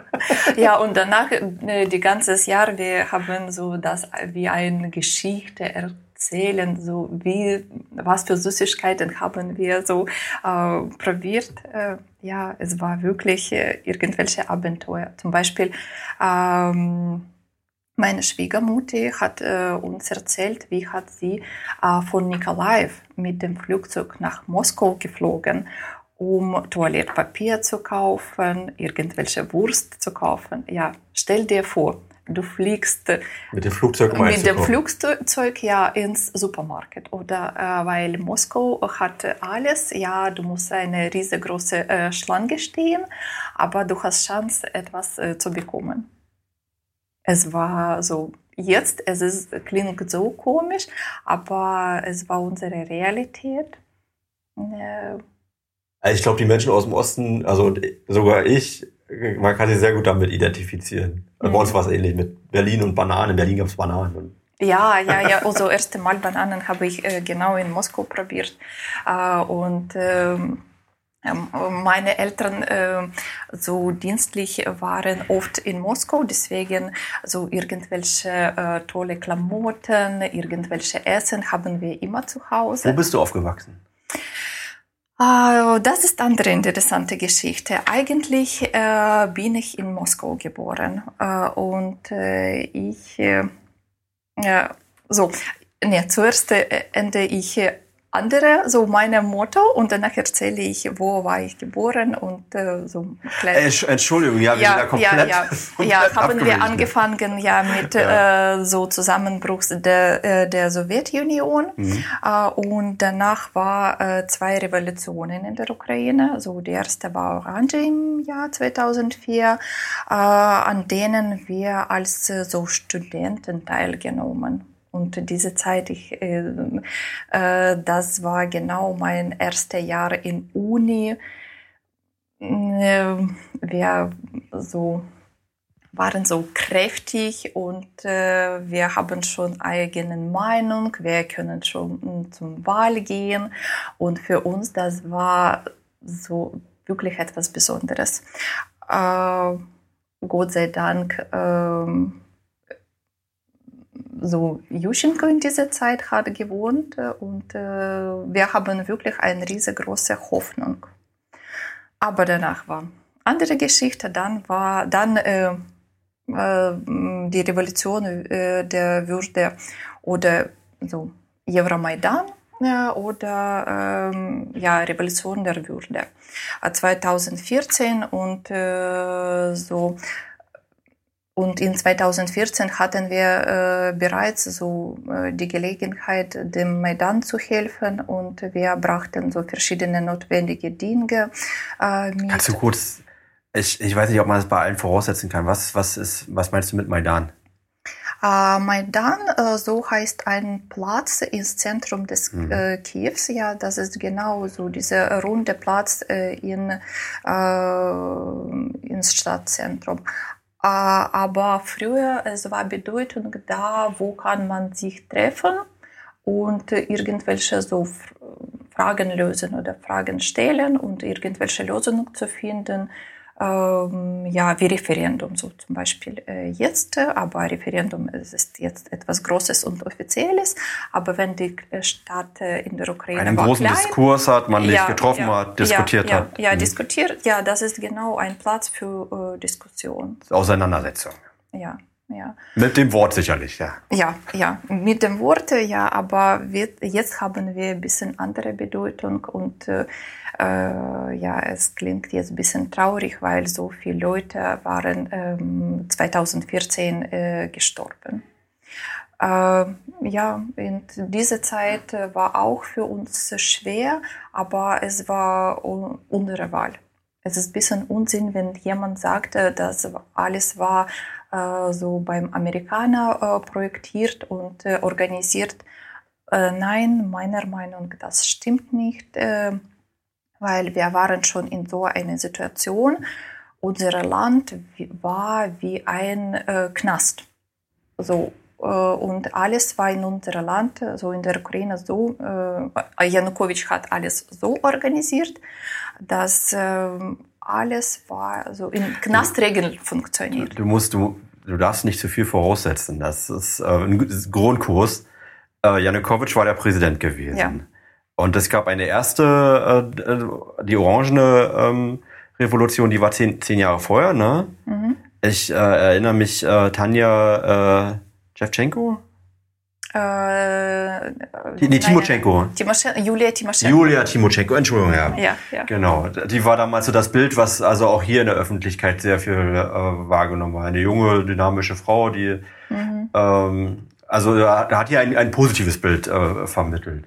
[SPEAKER 2] ja, und danach, äh, die ganzes Jahr, wir haben so das wie eine Geschichte erzählen, so wie, was für Süßigkeiten haben wir so äh, probiert. Äh, ja, es war wirklich äh, irgendwelche Abenteuer. Zum Beispiel, ähm, meine Schwiegermutter hat äh, uns erzählt, wie hat sie äh, von Nikolaev mit dem Flugzeug nach Moskau geflogen, um Toilettpapier zu kaufen, irgendwelche Wurst zu kaufen. Ja, stell dir vor, du fliegst
[SPEAKER 1] mit dem Flugzeug,
[SPEAKER 2] mit dem Flugzeug ja ins Supermarkt oder äh, weil Moskau hat alles, ja, du musst eine riesengroße äh, Schlange stehen, aber du hast Chance etwas äh, zu bekommen es war so, jetzt, es ist, klingt so komisch, aber es war unsere Realität.
[SPEAKER 1] Also ich glaube, die Menschen aus dem Osten, also sogar ich, man kann sich sehr gut damit identifizieren. Mhm. Bei uns war es ähnlich mit Berlin und Bananen. In Berlin gab es Bananen.
[SPEAKER 2] Ja, ja, ja. Also erste Mal Bananen habe ich äh, genau in Moskau probiert. Äh, und ähm, ähm, meine Eltern äh, so dienstlich waren oft in Moskau, deswegen so irgendwelche äh, tolle Klamotten, irgendwelche Essen haben wir immer zu Hause.
[SPEAKER 1] Wo bist du aufgewachsen?
[SPEAKER 2] Uh, das ist eine interessante Geschichte. Eigentlich äh, bin ich in Moskau geboren äh, und äh, ich so, ne, zuerst ende ich andere, so meine Motto und danach erzähle ich, wo war ich geboren und äh, so.
[SPEAKER 1] Äh, Entschuldigung, ja, wir
[SPEAKER 2] ja,
[SPEAKER 1] sind da komplett.
[SPEAKER 2] Ja, ja. ja haben wir angefangen ja mit ja. Äh, so Zusammenbruch der, äh, der Sowjetunion mhm. äh, und danach war äh, zwei Revolutionen in der Ukraine. So die erste war Orange im Jahr 2004, äh, an denen wir als äh, so Studenten teilgenommen und diese Zeit, ich, äh, äh, das war genau mein erstes Jahr in Uni. Äh, wir so waren so kräftig und äh, wir haben schon eigene Meinung, wir können schon zum Wahl gehen und für uns das war so wirklich etwas Besonderes. Gott sei Dank äh, so Juschenko in dieser Zeit hat gewohnt äh, und äh, wir haben wirklich eine riesengroße Hoffnung. Aber danach war andere Geschichte. Dann war dann äh, äh, die Revolution äh, der Würde oder so Euromaidan oder ähm, ja Revolution der Würde 2014 und äh, so und in 2014 hatten wir äh, bereits so äh, die Gelegenheit, dem Maidan zu helfen und wir brachten so verschiedene notwendige Dinge
[SPEAKER 1] äh, mit. Kannst du kurz, ich, ich weiß nicht, ob man das bei allen voraussetzen kann. Was, was, ist, was meinst du mit Maidan?
[SPEAKER 2] Äh, Maidan, äh, so heißt ein Platz ins Zentrum des mhm. äh, Kiews. Ja, das ist genau so dieser runde Platz äh, in, äh, ins Stadtzentrum. Aber früher es war Bedeutung da, wo kann man sich treffen und irgendwelche so Fragen lösen oder Fragen stellen und irgendwelche Lösungen zu finden ähm, ja, wie Referendum, so zum Beispiel äh, jetzt, aber Referendum ist jetzt etwas Großes und Offizielles, aber wenn die Stadt äh, in der Ukraine
[SPEAKER 1] einen großen klein, Diskurs hat, man ja, getroffen ja, hat, diskutiert
[SPEAKER 2] ja,
[SPEAKER 1] hat.
[SPEAKER 2] Ja, mhm. diskutiert, ja, das ist genau ein Platz für äh, Diskussion.
[SPEAKER 1] Auseinandersetzung.
[SPEAKER 2] Ja. Ja.
[SPEAKER 1] Mit dem Wort sicherlich, ja.
[SPEAKER 2] Ja, ja, mit dem Wort, ja, aber wir, jetzt haben wir ein bisschen andere Bedeutung und äh, äh, ja, es klingt jetzt ein bisschen traurig, weil so viele Leute waren ähm, 2014 äh, gestorben. Äh, ja, in dieser Zeit war auch für uns schwer, aber es war unsere Wahl. Es ist ein bisschen Unsinn, wenn jemand sagt, dass alles war äh, so beim Amerikaner äh, projektiert und äh, organisiert. Äh, nein, meiner Meinung nach, das stimmt nicht weil wir waren schon in so einer Situation. Unser Land war wie ein äh, Knast. So, äh, und alles war in unserem Land, so in der Ukraine so, äh, Janukowitsch hat alles so organisiert, dass äh, alles war so in Knastregeln funktioniert.
[SPEAKER 1] Du musst, du, du darfst nicht zu viel voraussetzen. Das ist äh, ein Grundkurs. Äh, Janukowitsch war der Präsident gewesen. Ja. Und es gab eine erste, äh, die orangene ähm, Revolution, die war zehn, zehn Jahre vorher. Ne? Mhm. Ich äh, erinnere mich, äh, Tanja äh, Shevchenko? Äh, nee, Timoschenko.
[SPEAKER 2] Julia Timoschenko.
[SPEAKER 1] Julia Timoschenko, Entschuldigung, ja.
[SPEAKER 2] ja. Ja,
[SPEAKER 1] Genau. Die war damals so das Bild, was also auch hier in der Öffentlichkeit sehr viel äh, wahrgenommen war. Eine junge, dynamische Frau, die mhm. ähm, also da, da hat hier ein, ein positives Bild äh, vermittelt.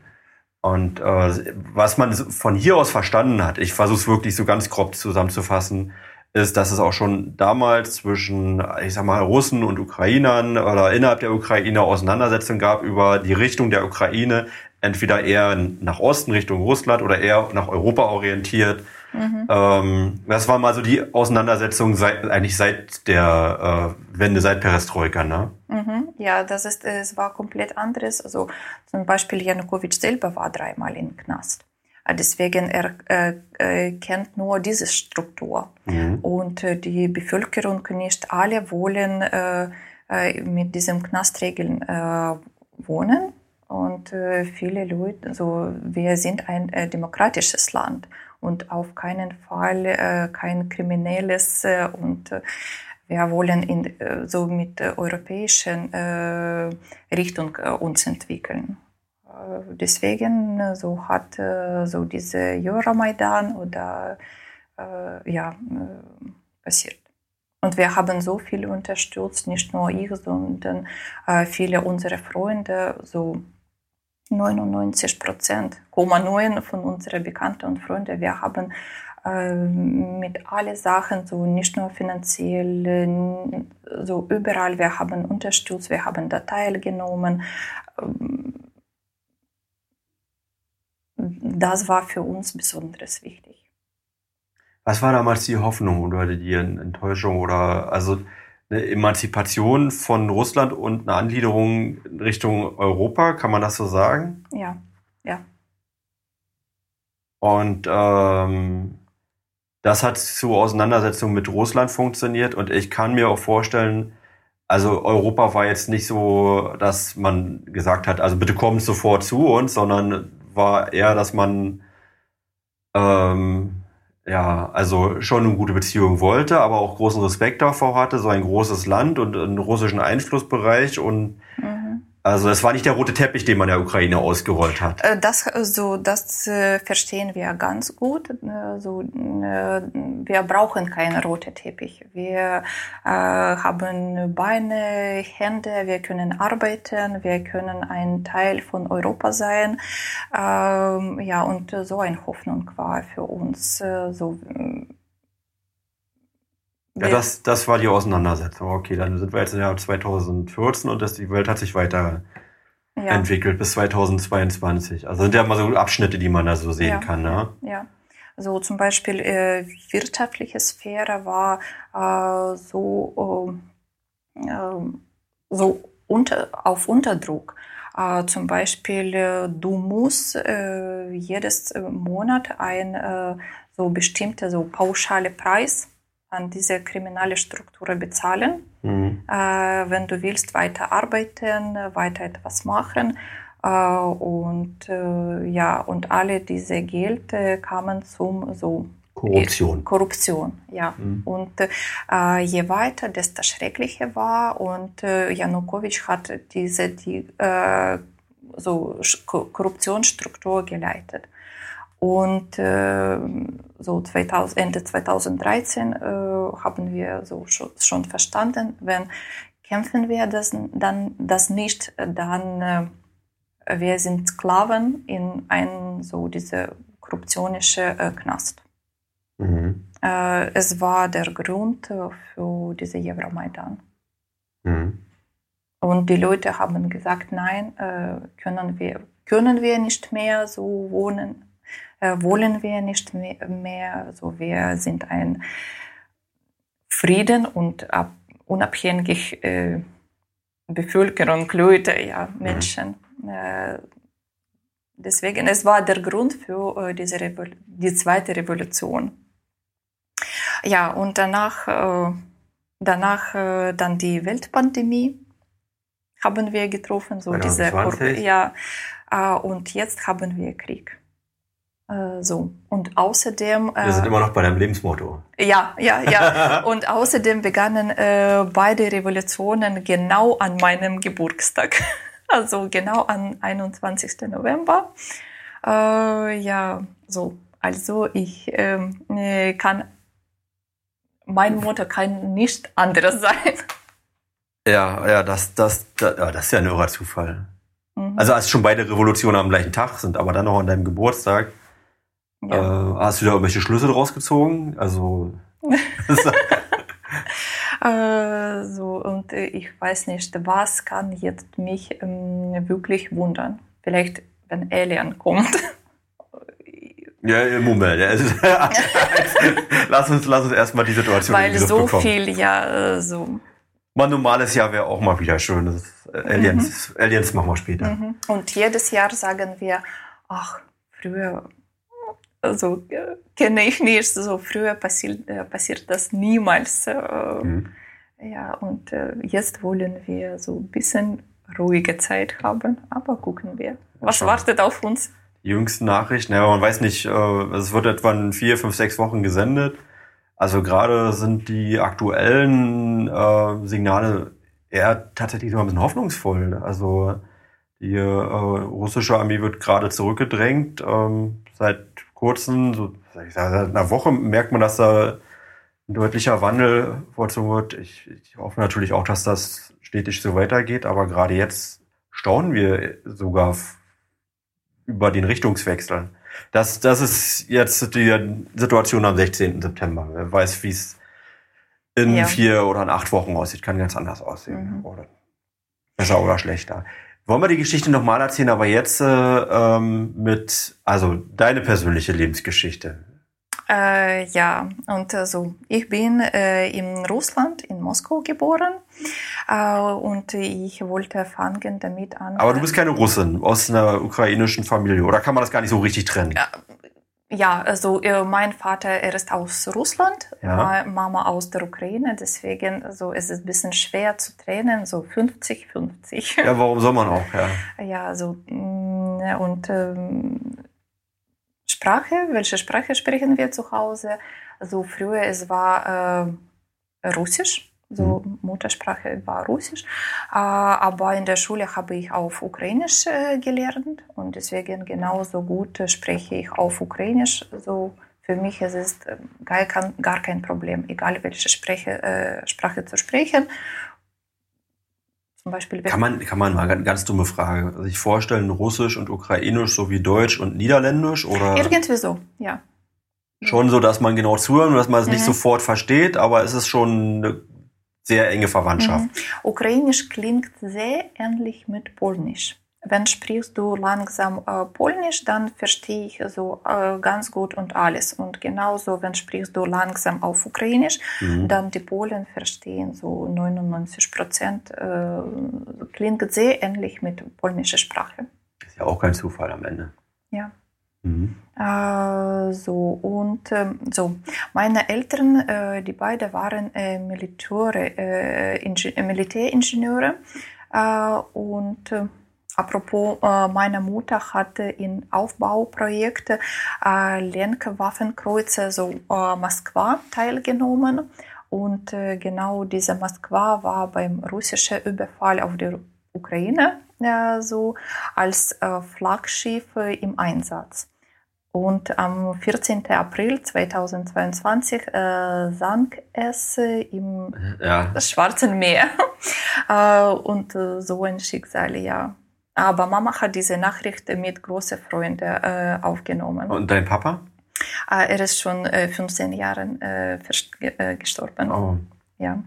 [SPEAKER 1] Und äh, was man von hier aus verstanden hat, ich versuche es wirklich so ganz grob zusammenzufassen, ist, dass es auch schon damals zwischen, ich sag mal, Russen und Ukrainern oder innerhalb der Ukraine Auseinandersetzungen gab über die Richtung der Ukraine, entweder eher nach Osten Richtung Russland oder eher nach Europa orientiert. Mhm. Ähm, das war mal so die Auseinandersetzung seit, eigentlich seit der äh, Wende, seit Perestroika, ne?
[SPEAKER 2] Mhm. Ja, das ist, es war komplett anderes. Also zum Beispiel Janukowitsch selber war dreimal im Knast. Äh, deswegen er äh, äh, kennt nur diese Struktur. Mhm. Und äh, die Bevölkerung nicht alle wollen äh, äh, mit diesen Knastregeln wohnen. Und viele Leute, also wir sind ein demokratisches Land und auf keinen Fall äh, kein kriminelles äh, und äh, wir wollen in, äh, so mit europäischen äh, Richtung äh, uns entwickeln. Deswegen so hat so diese Euromaidan oder ja passiert. Und wir haben so viel unterstützt, nicht nur ich, sondern viele unserer Freunde, so 99 Prozent, 9 von unseren Bekannten und Freunden, wir haben mit allen Sachen, so nicht nur finanziell, so überall, wir haben unterstützt, wir haben da teilgenommen. Das war für uns besonders wichtig.
[SPEAKER 1] Was war damals die Hoffnung oder die Enttäuschung oder also eine Emanzipation von Russland und eine Angliederung Richtung Europa, kann man das so sagen?
[SPEAKER 2] Ja, ja.
[SPEAKER 1] Und ähm, das hat zu Auseinandersetzungen mit Russland funktioniert und ich kann mir auch vorstellen, also Europa war jetzt nicht so, dass man gesagt hat, also bitte kommt sofort zu uns, sondern war eher, dass man ähm, ja, also schon eine gute Beziehung wollte, aber auch großen Respekt davor hatte, so ein großes Land und einen russischen Einflussbereich und mhm. Also es war nicht der rote Teppich, den man der Ukraine ausgerollt hat.
[SPEAKER 2] Äh, das, so, das äh, verstehen wir ganz gut. So, äh, wir brauchen keinen roten Teppich. Wir äh, haben Beine, Hände, wir können arbeiten, wir können ein Teil von Europa sein. Ähm, ja, und so eine Hoffnung war für uns. So,
[SPEAKER 1] ja, das, das war die Auseinandersetzung. Okay, dann sind wir jetzt im Jahr 2014 und das, die Welt hat sich weiterentwickelt ja. bis 2022. Also sind ja mal so Abschnitte, die man da so sehen
[SPEAKER 2] ja,
[SPEAKER 1] kann. Ne?
[SPEAKER 2] Ja. So zum Beispiel äh, wirtschaftliche Sphäre war äh, so, äh, so unter, auf Unterdruck. Äh, zum Beispiel, äh, du musst äh, jedes Monat ein so bestimmter so pauschale Preis an diese kriminelle Struktur bezahlen, mhm. äh, wenn du willst weiter arbeiten, weiter etwas machen. Äh, und äh, ja, und alle diese Geld kamen zum so
[SPEAKER 1] Korruption.
[SPEAKER 2] Korruption, ja. Mhm. Und äh, je weiter, desto schrecklicher war. Und äh, Janukowitsch hat diese die, äh, so Korruptionsstruktur geleitet. Und äh, so 2000, Ende 2013 äh, haben wir so schon, schon, verstanden, wenn kämpfen wir das, dann das nicht, dann äh, wir sind Sklaven in ein so diese korruptionische äh, Knast. Mhm. Äh, es war der Grund für diese Euromaidan. Mhm. Und die Leute haben gesagt, nein, äh, können wir können wir nicht mehr so wohnen äh, wollen wir nicht mehr. Also wir sind ein Frieden und ab, unabhängig äh, Bevölkerung, Leute, ja, mhm. Menschen. Mhm. Äh, deswegen, es war der Grund für äh, diese Revol die zweite Revolution. Ja, und danach, äh, danach äh, dann die Weltpandemie haben wir getroffen, so 2020. diese, ja, äh, und jetzt haben wir Krieg. Äh, so. Und außerdem.
[SPEAKER 1] Wir sind äh, immer noch bei deinem Lebensmotto.
[SPEAKER 2] Ja, ja, ja. Und außerdem begannen äh, beide Revolutionen genau an meinem Geburtstag. Also genau am 21. November. Äh, ja, so. Also ich ähm, äh, kann. Mein Motto kann nicht anderes sein.
[SPEAKER 1] Ja, ja, das, das, das, ja, das ist ja ein irrer Zufall. Mhm. Also als schon beide Revolutionen am gleichen Tag sind, aber dann noch an deinem Geburtstag. Ja. Äh, hast du da irgendwelche Schlüsse draus gezogen? Also.
[SPEAKER 2] äh, so, und äh, ich weiß nicht, was kann jetzt mich ähm, wirklich wundern? Vielleicht, wenn Alien kommt.
[SPEAKER 1] Ja, Moment. Ja, lass uns, lass uns erstmal die Situation
[SPEAKER 2] Weil so bekommen. viel, ja, äh, so.
[SPEAKER 1] Mal normales Jahr wäre auch mal wieder schön. Das, äh, Aliens, mhm. Aliens machen wir später. Mhm.
[SPEAKER 2] Und jedes Jahr sagen wir, ach, früher also äh, kenne ich nicht. So früher passiert, äh, passiert das niemals. Äh, mhm. Ja, und äh, jetzt wollen wir so ein bisschen ruhige Zeit haben, aber gucken wir. Was ja, wartet auf uns?
[SPEAKER 1] Die jüngsten Nachrichten, ja, man weiß nicht, äh, es wird etwa in vier, fünf, sechs Wochen gesendet. Also gerade sind die aktuellen äh, Signale eher tatsächlich so ein bisschen hoffnungsvoll. Also Die russische Armee wird gerade zurückgedrängt. Ähm, seit kurzem, so, seit einer Woche, merkt man, dass da ein deutlicher Wandel vollzogen wird. Ich, ich hoffe natürlich auch, dass das stetig so weitergeht, aber gerade jetzt staunen wir sogar über den Richtungswechsel. Das, das ist jetzt die Situation am 16. September. Wer weiß, wie es in ja. vier oder in acht Wochen aussieht. Kann ganz anders aussehen. Mhm. Oder besser oder schlechter. Wollen wir die Geschichte nochmal erzählen, aber jetzt äh, ähm, mit, also deine persönliche Lebensgeschichte.
[SPEAKER 2] Äh, ja, und also ich bin äh, in Russland, in Moskau geboren äh, und ich wollte fangen damit an.
[SPEAKER 1] Aber du bist keine Russin aus einer ukrainischen Familie, oder kann man das gar nicht so richtig trennen?
[SPEAKER 2] Ja, ja, also äh, mein Vater, er ist aus Russland, ja. Mama aus der Ukraine, deswegen so ist es ein bisschen schwer zu trennen, so 50-50.
[SPEAKER 1] Ja, warum soll man auch, ja.
[SPEAKER 2] Ja, so mm, und ähm, Sprache, welche Sprache sprechen wir zu Hause? Also früher es war äh, Russisch, so mhm. Muttersprache war Russisch, aber in der Schule habe ich auf Ukrainisch äh, gelernt und deswegen genauso gut spreche ich auf Ukrainisch. So für mich ist es gar kein, gar kein Problem, egal welche Sprache, äh, Sprache zu sprechen.
[SPEAKER 1] Zum Beispiel kann man, kann man mal eine ganz dumme Frage sich vorstellen, Russisch und Ukrainisch sowie Deutsch und Niederländisch oder?
[SPEAKER 2] Irgendwie so, ja.
[SPEAKER 1] Schon so, dass man genau zuhört und dass man es mhm. nicht sofort versteht, aber es ist schon eine sehr enge Verwandtschaft. Mhm.
[SPEAKER 2] Ukrainisch klingt sehr ähnlich mit Polnisch. Wenn sprichst du langsam äh, Polnisch, dann verstehe ich so äh, ganz gut und alles. Und genauso, wenn sprichst du langsam auf Ukrainisch, mhm. dann die Polen verstehen so 99 Prozent. Äh, klingt sehr ähnlich mit polnischer Sprache.
[SPEAKER 1] Ist ja auch kein Zufall am Ende.
[SPEAKER 2] Ja. Mhm. Äh, so und äh, so meine Eltern, äh, die beiden waren äh, Militäre, äh, Militäringenieure äh, und Apropos, meine Mutter hatte in Aufbauprojekte äh, Lenkwaffenkreuzer, so Moskwa teilgenommen. Und genau diese Moskwa war beim russischen Überfall auf die Ukraine so als Flaggschiff im Einsatz. Und am 14. April 2022 äh, sank es im ja. Schwarzen Meer. äh, und äh, so ein Schicksal, ja. Aber Mama hat diese Nachricht mit großer Freude äh, aufgenommen.
[SPEAKER 1] Und dein Papa?
[SPEAKER 2] Äh, er ist schon 15 äh, Jahren gestorben. Oh. Ja.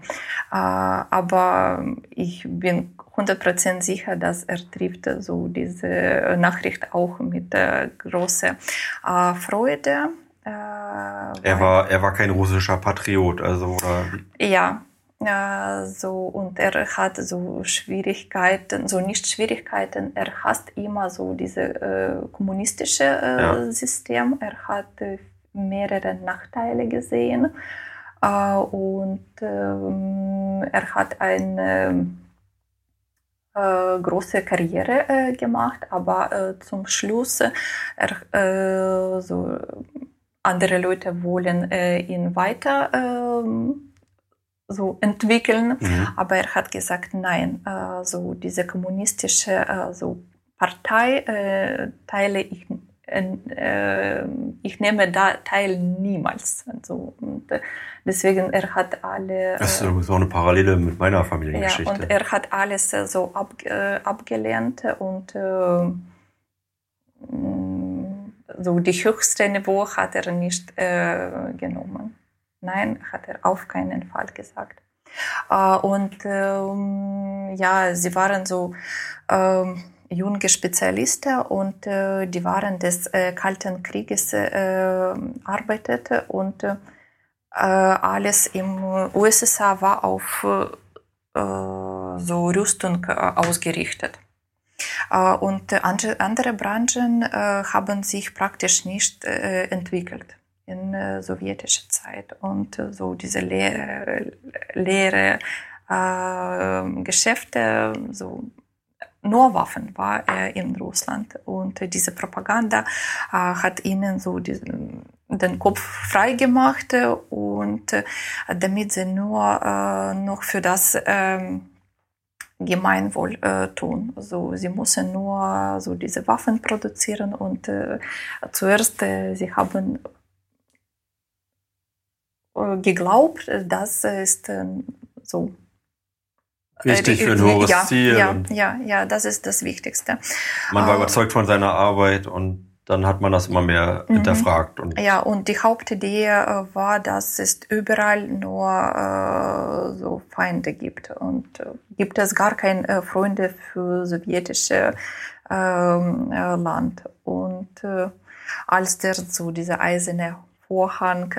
[SPEAKER 2] aber ich bin 100% sicher, dass er trifft so diese Nachricht auch mit äh, großer äh, Freude.
[SPEAKER 1] Äh, er war er war kein russischer Patriot, also oder?
[SPEAKER 2] Ja, äh, so und er hat so Schwierigkeiten, so nicht Schwierigkeiten. Er hasst immer so diese äh, kommunistische äh, ja. System. Er hat mehrere Nachteile gesehen und ähm, er hat ein äh, große Karriere äh, gemacht, aber äh, zum Schluss er, so andere Leute wollen ihn weiter ähm, so entwickeln, mhm. aber er hat gesagt, nein, so diese kommunistische so Partei teile ich äh, ich nehme da teil niemals. Also, und deswegen, er hat alle.
[SPEAKER 1] Das ist so eine Parallele mit meiner Familiengeschichte.
[SPEAKER 2] Ja, und er hat alles so ab, äh, abgelehnt und äh, so die höchste Niveau hat er nicht äh, genommen. Nein, hat er auf keinen Fall gesagt. Äh, und ähm, ja, sie waren so ähm, junge Spezialisten und äh, die während des äh, Kalten Krieges äh, arbeitete und äh, alles im USA war auf äh, so Rüstung äh, ausgerichtet. und andere Branchen haben sich praktisch nicht entwickelt in sowjetischer Zeit und so diese leere, leere Geschäfte so nur Waffen war er in Russland. Und diese Propaganda äh, hat ihnen so diesen, den Kopf frei gemacht und äh, damit sie nur äh, noch für das ähm, Gemeinwohl äh, tun. Also sie müssen nur so diese Waffen produzieren und äh, zuerst äh, sie haben äh, geglaubt, das ist ähm, so
[SPEAKER 1] Wichtig für ein hohes
[SPEAKER 2] ja,
[SPEAKER 1] Ziel.
[SPEAKER 2] Ja, ja, ja, das ist das Wichtigste.
[SPEAKER 1] Man war überzeugt von seiner Arbeit und dann hat man das immer mehr mhm. hinterfragt.
[SPEAKER 2] Und ja, und die Hauptidee äh, war, dass es überall nur äh, so Feinde gibt. Und äh, gibt es gar keine äh, Freunde für sowjetische ähm, äh, Land. Und äh, als der so dieser eiserne Vorhang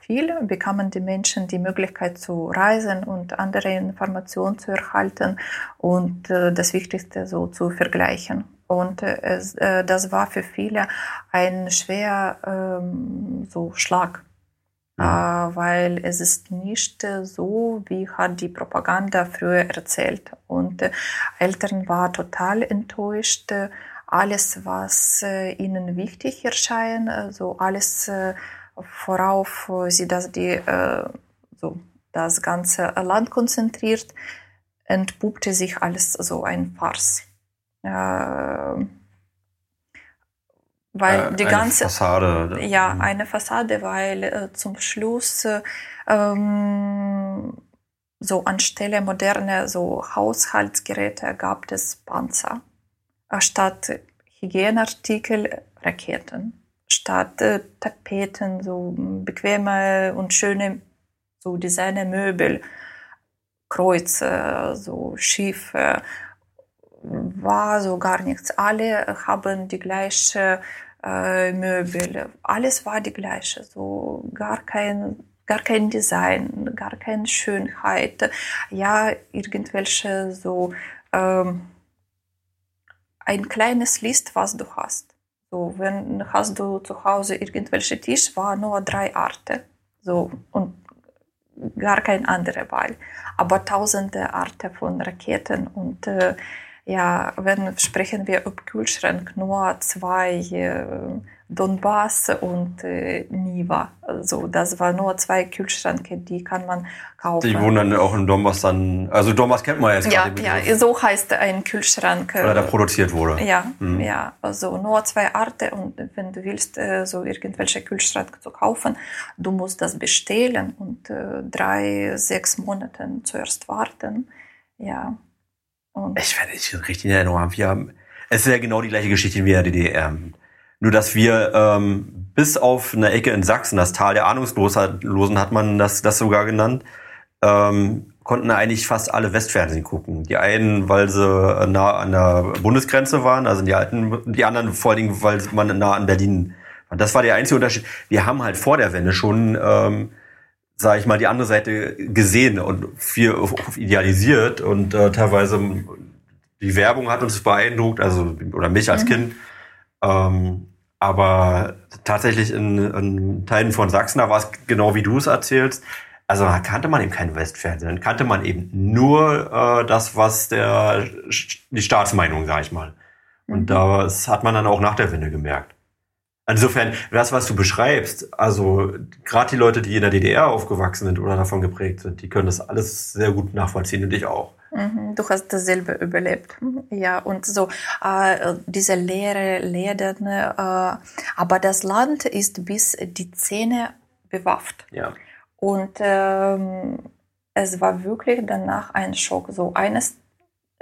[SPEAKER 2] fiel, bekamen die Menschen die Möglichkeit zu reisen und andere Informationen zu erhalten und das Wichtigste so zu vergleichen. Und äh, es, äh, das war für viele ein schwer ähm, so Schlag, ja. äh, weil es ist nicht so, wie hat die Propaganda früher erzählt. Und äh, Eltern waren total enttäuscht. Alles, was äh, ihnen wichtig erscheint, also alles, worauf sie das, die, so, das ganze Land konzentriert, entpuppte sich alles so ein Farce. Äh, weil äh, die ganze
[SPEAKER 1] Fassade.
[SPEAKER 2] Ja, mhm. eine Fassade, weil äh, zum Schluss ähm, so anstelle moderner so Haushaltsgeräte gab es Panzer. Statt Hygieneartikel Raketen. Statt äh, Tapeten so bequeme und schöne so Designermöbel, Kreuze, so Schiffe war so gar nichts. Alle haben die gleiche äh, Möbel. Alles war die gleiche. So gar kein gar kein Design, gar keine Schönheit. Ja, irgendwelche so ähm, ein kleines List, was du hast. So, wenn hast du zu Hause irgendwelche Tisch, war nur drei Arten. So und gar kein anderer Wahl. Aber tausende Arten von Raketen und äh, ja, wenn sprechen wir über Kühlschrank, nur zwei äh, Donbass und äh, Niva. Also das waren nur zwei Kühlschränke, die kann man kaufen.
[SPEAKER 1] Die wohnen dann auch in Donbass dann, also Donbass kennt man jetzt
[SPEAKER 2] ja, Ja, so heißt ein Kühlschrank.
[SPEAKER 1] Weil da produziert wurde.
[SPEAKER 2] Ja, mhm. ja, also nur zwei Arten und wenn du willst, äh, so irgendwelche Kühlschränke zu kaufen, du musst das bestellen und äh, drei, sechs Monate zuerst warten. Ja.
[SPEAKER 1] Und ich werde nicht richtig in Erinnerung haben. Wir haben, es ist ja genau die gleiche Geschichte wie in der DDR. Nur, dass wir ähm, bis auf eine Ecke in Sachsen, das Tal der Ahnungslosen hat man das, das sogar genannt, ähm, konnten eigentlich fast alle Westfernsehen gucken. Die einen, weil sie nah an der Bundesgrenze waren, also die alten, die anderen vor allen Dingen, weil man nah an Berlin war. Das war der einzige Unterschied. Wir haben halt vor der Wende schon ähm, sage ich mal, die andere Seite gesehen und viel idealisiert und äh, teilweise die Werbung hat uns beeindruckt, also oder mich als mhm. Kind. Ähm, aber tatsächlich in, in Teilen von Sachsen, da war es genau wie du es erzählst. Also da kannte man eben kein Westfernsehen, dann kannte man eben nur äh, das, was der die Staatsmeinung, sag ich mal. Und mhm. das hat man dann auch nach der Wende gemerkt. Insofern, das, was du beschreibst, also gerade die Leute, die in der DDR aufgewachsen sind oder davon geprägt sind, die können das alles sehr gut nachvollziehen und ich auch.
[SPEAKER 2] Mhm, du hast dasselbe überlebt. Ja, und so äh, diese leere Läden, äh, aber das Land ist bis die Zähne bewaffnet.
[SPEAKER 1] Ja.
[SPEAKER 2] Und ähm, es war wirklich danach ein Schock. So eines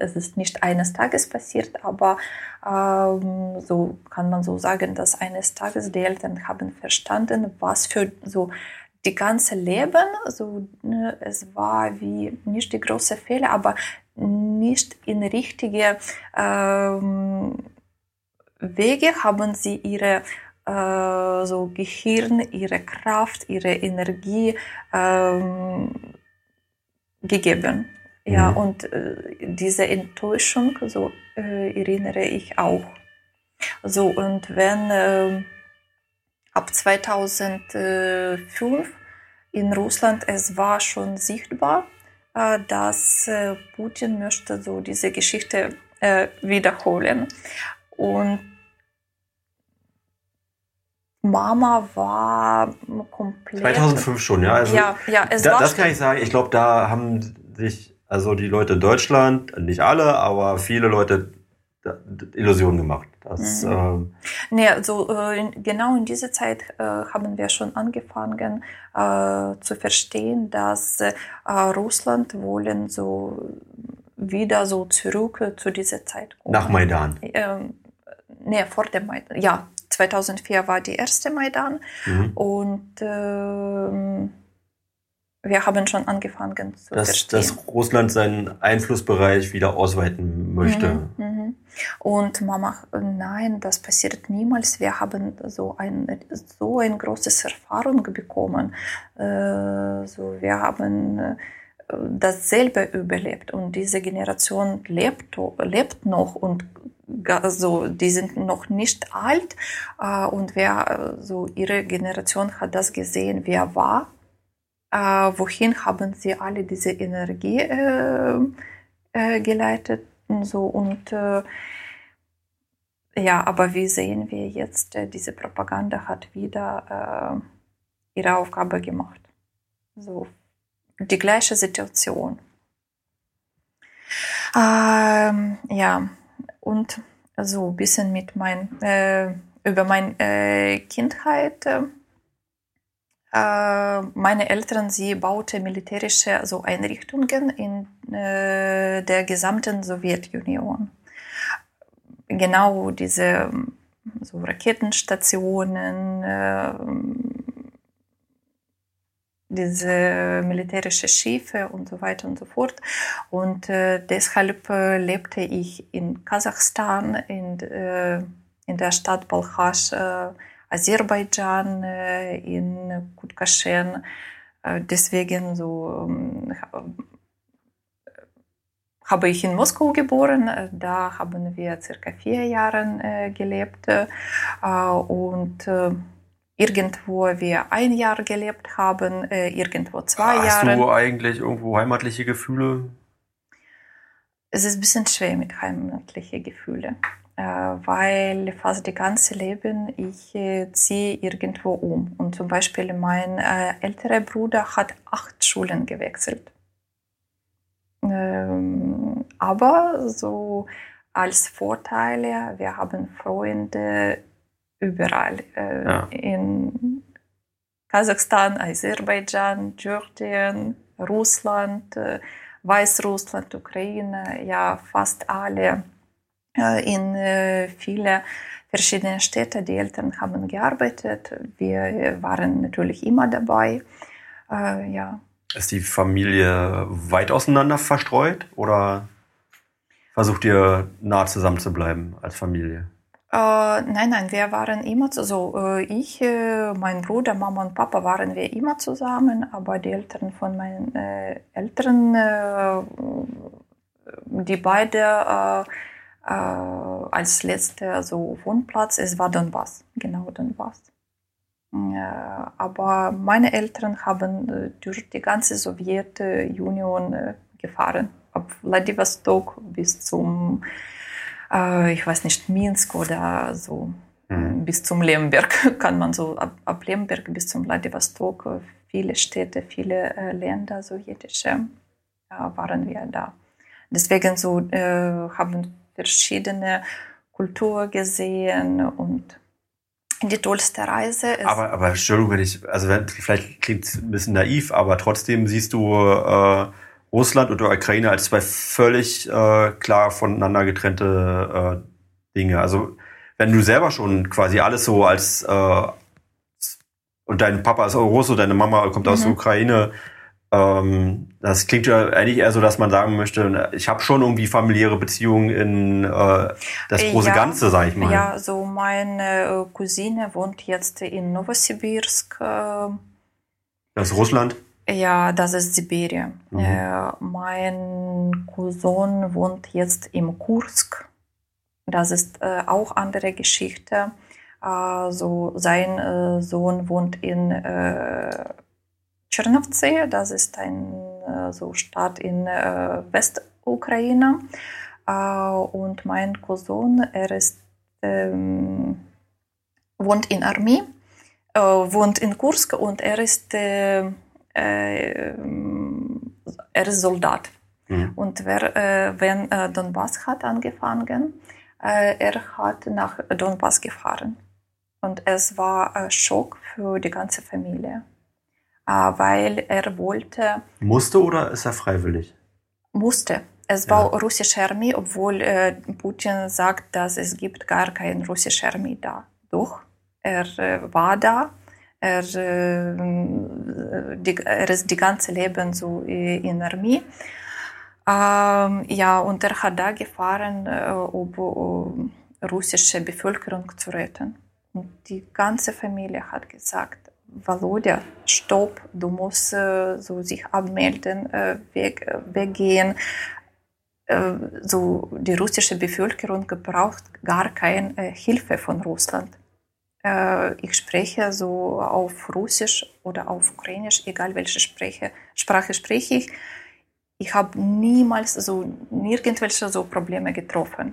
[SPEAKER 2] es ist nicht eines Tages passiert, aber ähm, so kann man so sagen, dass eines Tages die Eltern haben verstanden, was für so die ganze Leben, so ne, es war wie nicht die große Fehler, aber nicht in richtige ähm, Wege haben sie ihre äh, so Gehirn, ihre Kraft, ihre Energie ähm, gegeben. Ja, mhm. und äh, diese Enttäuschung, so äh, erinnere ich auch. So, und wenn äh, ab 2005 in Russland es war schon sichtbar, äh, dass äh, Putin möchte so diese Geschichte äh, wiederholen. Und Mama war komplett.
[SPEAKER 1] 2005 schon, ja.
[SPEAKER 2] Also ja, ja,
[SPEAKER 1] es da, war das kann ich sagen. Ich glaube, da haben sich also die Leute in Deutschland, nicht alle, aber viele Leute Illusionen gemacht. Das, mhm.
[SPEAKER 2] ähm nee, also äh, genau in dieser Zeit äh, haben wir schon angefangen äh, zu verstehen, dass äh, Russland wollen so wieder so zurück zu dieser Zeit
[SPEAKER 1] kommen. Nach Maidan?
[SPEAKER 2] Ähm, nee, vor dem Maidan. Ja, 2004 war die erste Maidan mhm. und ähm, wir haben schon angefangen zu
[SPEAKER 1] dass, verstehen. Dass Russland seinen Einflussbereich wieder ausweiten möchte. Mhm,
[SPEAKER 2] mh. Und Mama, nein, das passiert niemals. Wir haben so ein, so ein großes Erfahrung bekommen. Äh, so, wir haben äh, dasselbe überlebt und diese Generation lebt, lebt noch und so, die sind noch nicht alt äh, und wer so ihre Generation hat das gesehen, wer war äh, wohin haben sie alle diese Energie äh, äh, geleitet und so und äh, ja, aber wie sehen wir jetzt, äh, diese Propaganda hat wieder äh, ihre Aufgabe gemacht. So die gleiche Situation. Ähm, ja, und so ein bisschen mit mein, über meine Kindheit äh, meine Eltern, sie baute militärische also Einrichtungen in äh, der gesamten Sowjetunion. Genau diese so Raketenstationen, äh, diese militärische Schiffe und so weiter und so fort. Und äh, deshalb äh, lebte ich in Kasachstan, in, äh, in der Stadt Balchasch, Aserbaidschan, äh, in Kutkaschen. Äh, deswegen so ähm, habe ich in Moskau geboren. Da haben wir circa vier Jahre gelebt und irgendwo wir ein Jahr gelebt haben, irgendwo zwei Jahre.
[SPEAKER 1] Hast du eigentlich irgendwo heimatliche Gefühle?
[SPEAKER 2] Es ist ein bisschen schwer mit heimatlichen Gefühlen. Äh, weil fast das ganze Leben ich äh, ziehe irgendwo um. Und zum Beispiel mein äh, älterer Bruder hat acht Schulen gewechselt. Ähm, aber so als Vorteile, wir haben Freunde überall. Ja. In Kasachstan, Aserbaidschan, Georgien, Russland, Weißrussland, Ukraine, ja fast alle in äh, viele verschiedene Städte. Die Eltern haben gearbeitet. Wir waren natürlich immer dabei. Äh, ja.
[SPEAKER 1] Ist die Familie weit auseinander verstreut oder versucht ihr nah zusammen zu bleiben als Familie?
[SPEAKER 2] Äh, nein, nein, wir waren immer so. Äh, ich, äh, mein Bruder, Mama und Papa waren wir immer zusammen, aber die Eltern von meinen Eltern, die beide äh, als letzter also Wohnplatz, es war Donbass, genau Donbass. Äh, aber meine Eltern haben äh, durch die ganze Sowjetunion äh, gefahren, ab Vladivostok bis zum, äh, ich weiß nicht, Minsk oder so, mhm. bis zum Lemberg, kann man so, ab, ab Lemberg bis zum Vladivostok, äh, viele Städte, viele Länder, sowjetische, waren wir da. Deswegen so haben verschiedene Kultur gesehen und die tollste Reise
[SPEAKER 1] ist. Aber, aber Entschuldigung, wenn ich, also vielleicht klingt es ein bisschen naiv, aber trotzdem siehst du äh, Russland und die Ukraine als zwei völlig äh, klar voneinander getrennte äh, Dinge. Also wenn du selber schon quasi alles so als äh, und dein Papa ist Russe, deine Mama kommt aus mhm. der Ukraine, ähm, das klingt ja eigentlich eher so, dass man sagen möchte, ich habe schon irgendwie familiäre Beziehungen in äh, das große ja, Ganze, sage ich mal.
[SPEAKER 2] Ja, so meine äh, Cousine wohnt jetzt in Novosibirsk. Äh,
[SPEAKER 1] das ist Russland?
[SPEAKER 2] Ja, das ist Sibirien. Mhm. Äh, mein Cousin wohnt jetzt im Kursk. Das ist äh, auch andere Geschichte. Äh, so sein äh, Sohn wohnt in Czernovtsi, das ist eine so Stadt in äh, Westukraine. Äh, und mein Cousin, er ist, ähm, wohnt in Armee, äh, wohnt in Kursk und er ist, äh, äh, er ist Soldat. Mhm. Und wer, äh, wenn äh, Donbass hat angefangen, äh, er hat nach Donbass gefahren. Und es war ein Schock für die ganze Familie, äh, weil er wollte.
[SPEAKER 1] Musste oder ist er freiwillig?
[SPEAKER 2] Musste. Es war ja. russische Armee, obwohl äh, Putin sagt, dass es gibt gar keine russische Armee da. Doch, er äh, war da. Er, äh, die, er ist die ganze Leben so in der Armee. Ähm, ja, und er hat da gefahren, äh, um äh, russische Bevölkerung zu retten. Und die ganze Familie hat gesagt, Volodya, stopp, du musst äh, so sich abmelden, äh, weg, weggehen. Äh, so die russische Bevölkerung braucht gar keine Hilfe von Russland. Ich spreche so auf Russisch oder auf Ukrainisch, egal welche Sprache, Sprache spreche ich. Ich habe niemals so nirgendwelche so Probleme getroffen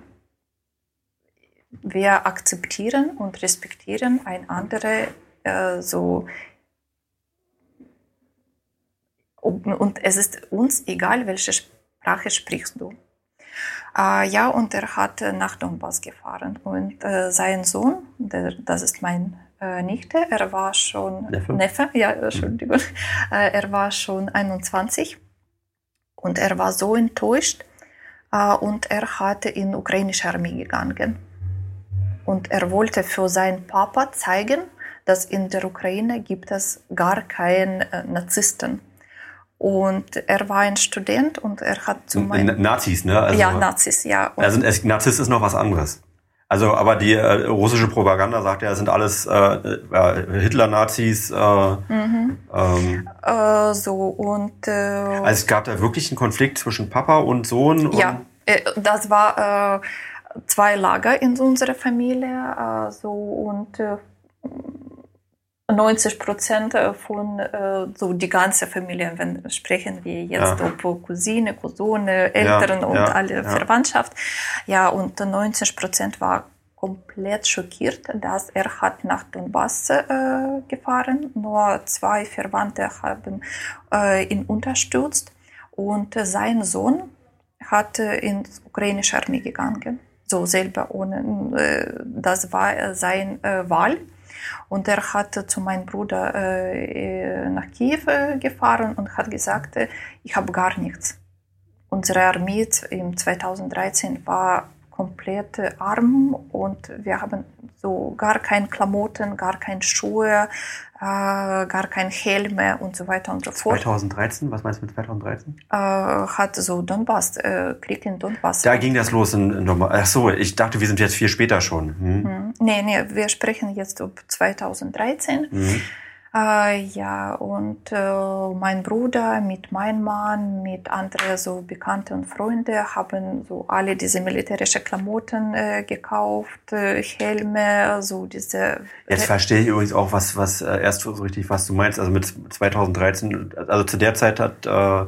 [SPEAKER 2] wir akzeptieren und respektieren ein andere äh, so. Und es ist uns egal, welche Sprache sprichst du. Äh, ja, und er hat nach Donbass gefahren. Und äh, sein Sohn, der, das ist mein äh, Nichte, er war schon
[SPEAKER 1] Neffe,
[SPEAKER 2] Neffe ja, Entschuldigung, mhm. er war schon 21 und er war so enttäuscht äh, und er hatte in ukrainische Armee gegangen. Und er wollte für seinen Papa zeigen, dass in der Ukraine gibt es gar keinen äh, Narzissten. Und er war ein Student und er hat zu
[SPEAKER 1] meinen... Nazis, ne? Also,
[SPEAKER 2] ja, Nazis, ja.
[SPEAKER 1] Und also es, Narzisst ist noch was anderes. Also, aber die äh, russische Propaganda sagt ja, es sind alles äh, äh, Hitler-Nazis. Äh, mhm.
[SPEAKER 2] ähm, äh, so und. Äh,
[SPEAKER 1] also es gab da wirklich einen Konflikt zwischen Papa und Sohn. Und
[SPEAKER 2] ja, äh, das war zwei Lager in unserer Familie. Also, und 90 Prozent von äh, so die ganze Familie, wenn sprechen wir jetzt ja. ob Cousine, Cousine, Eltern ja, und ja, alle Verwandtschaft. Ja, und 90 Prozent war komplett schockiert, dass er hat nach Donbass äh, gefahren. Nur zwei Verwandte haben äh, ihn unterstützt und sein Sohn hat äh, ins ukrainische Armee gegangen so selber ohne, äh, das war sein äh, Wahl. Und er hat zu meinem Bruder äh, nach Kiew gefahren und hat gesagt, ich habe gar nichts. Unsere Armee im 2013 war komplett arm und wir haben so gar keine Klamotten, gar keine Schuhe, äh, gar keine Helme und so weiter und so
[SPEAKER 1] fort. 2013, was meinst du mit 2013?
[SPEAKER 2] Äh, hat so Donbass, äh, Krieg in Donbass.
[SPEAKER 1] Da ging das los in, in Donbass. Ach so, ich dachte, wir sind jetzt viel später schon. Hm.
[SPEAKER 2] Hm. Nee, nee, wir sprechen jetzt um 2013. Hm. Äh, ja, und äh, mein Bruder mit meinem Mann, mit anderen so Bekannte und Freunde haben so alle diese militärischen Klamotten äh, gekauft, äh, Helme, so diese.
[SPEAKER 1] Jetzt verstehe ich übrigens auch, was, was äh, erst so richtig, was du meinst. Also mit 2013, also zu der Zeit hat äh,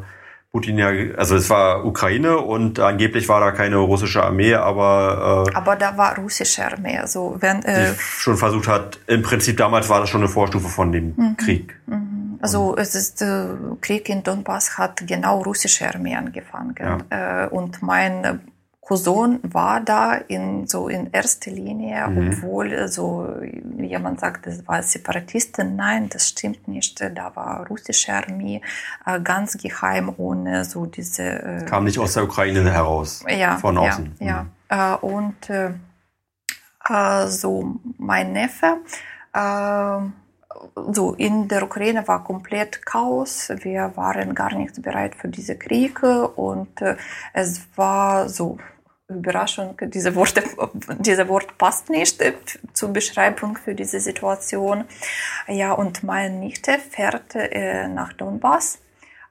[SPEAKER 1] Putin ja, also es war Ukraine und angeblich war da keine russische Armee, aber
[SPEAKER 2] äh, aber da war russische Armee, also wenn
[SPEAKER 1] äh, die schon versucht hat. Im Prinzip damals war das schon eine Vorstufe von dem mhm. Krieg.
[SPEAKER 2] Mhm. Also es ist äh, Krieg in Donbass hat genau russische Armee angefangen ja. äh, und mein Cousin war da in so in erster Linie, mhm. obwohl so jemand sagt, es war Separatisten. Nein, das stimmt nicht. Da war russische Armee äh, ganz geheim ohne so diese.
[SPEAKER 1] Äh, Kam nicht aus der Ukraine heraus.
[SPEAKER 2] Ja.
[SPEAKER 1] Von außen.
[SPEAKER 2] Ja. ja. Mhm. und äh, so mein Neffe so in der Ukraine war komplett Chaos. Wir waren gar nicht bereit für diese Kriege und äh, es war so Überraschung. Diese Worte, dieser Wort passt nicht zur Beschreibung für diese Situation. Ja, und meine Nichte fährt äh, nach Donbass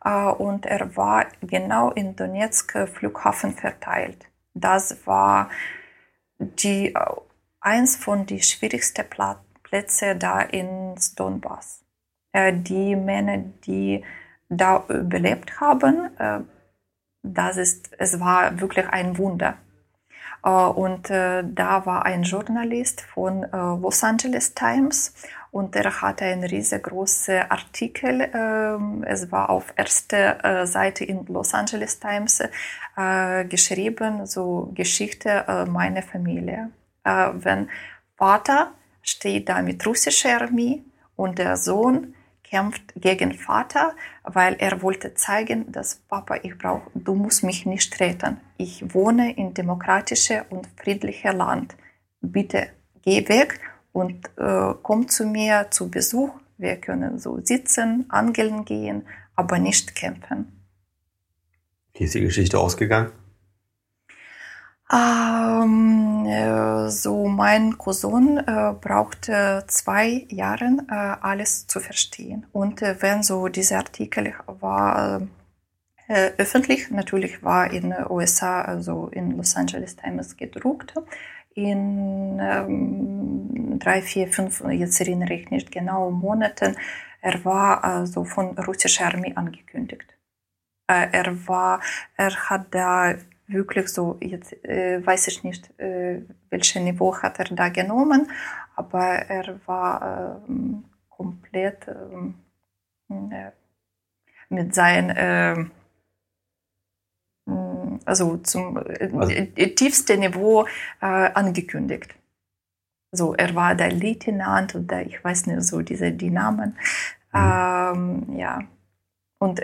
[SPEAKER 2] äh, und er war genau in Donetsk Flughafen verteilt. Das war die, äh, eins von den schwierigsten Plätze da in Donbass. Äh, die Männer, die da überlebt haben, äh, das ist, es war wirklich ein Wunder. Und da war ein Journalist von Los Angeles Times und er hatte einen riesengroßen Artikel. Ähm, es war auf erster Seite in Los Angeles Times geschrieben, so Geschichte meiner Familie. Wenn Vater steht da mit russischer Armee und der Sohn kämpft gegen Vater, weil er wollte zeigen, dass Papa, ich brauche, du musst mich nicht treten. Ich wohne in demokratischer und friedlicher Land. Bitte geh weg und äh, komm zu mir zu Besuch. Wir können so sitzen, angeln gehen, aber nicht kämpfen.
[SPEAKER 1] Wie ist die Geschichte ausgegangen?
[SPEAKER 2] Ähm, äh, so mein Cousin äh, brauchte zwei Jahre äh, alles zu verstehen. Und äh, wenn so dieser Artikel war äh, öffentlich, natürlich war in den USA, also in Los Angeles Times gedruckt, in ähm, drei, vier, fünf, jetzt erinnere ich nicht genau, Monaten, er war also von russischer Armee angekündigt. Äh, er war, er hat da wirklich so, jetzt äh, weiß ich nicht, äh, welches Niveau hat er da genommen, aber er war äh, komplett mit seinem, ähm, also zum also, tiefsten Niveau angekündigt. So, er war der Leutnant oder ich weiß nicht so diese die Namen. Mhm. Ähm, ja. Und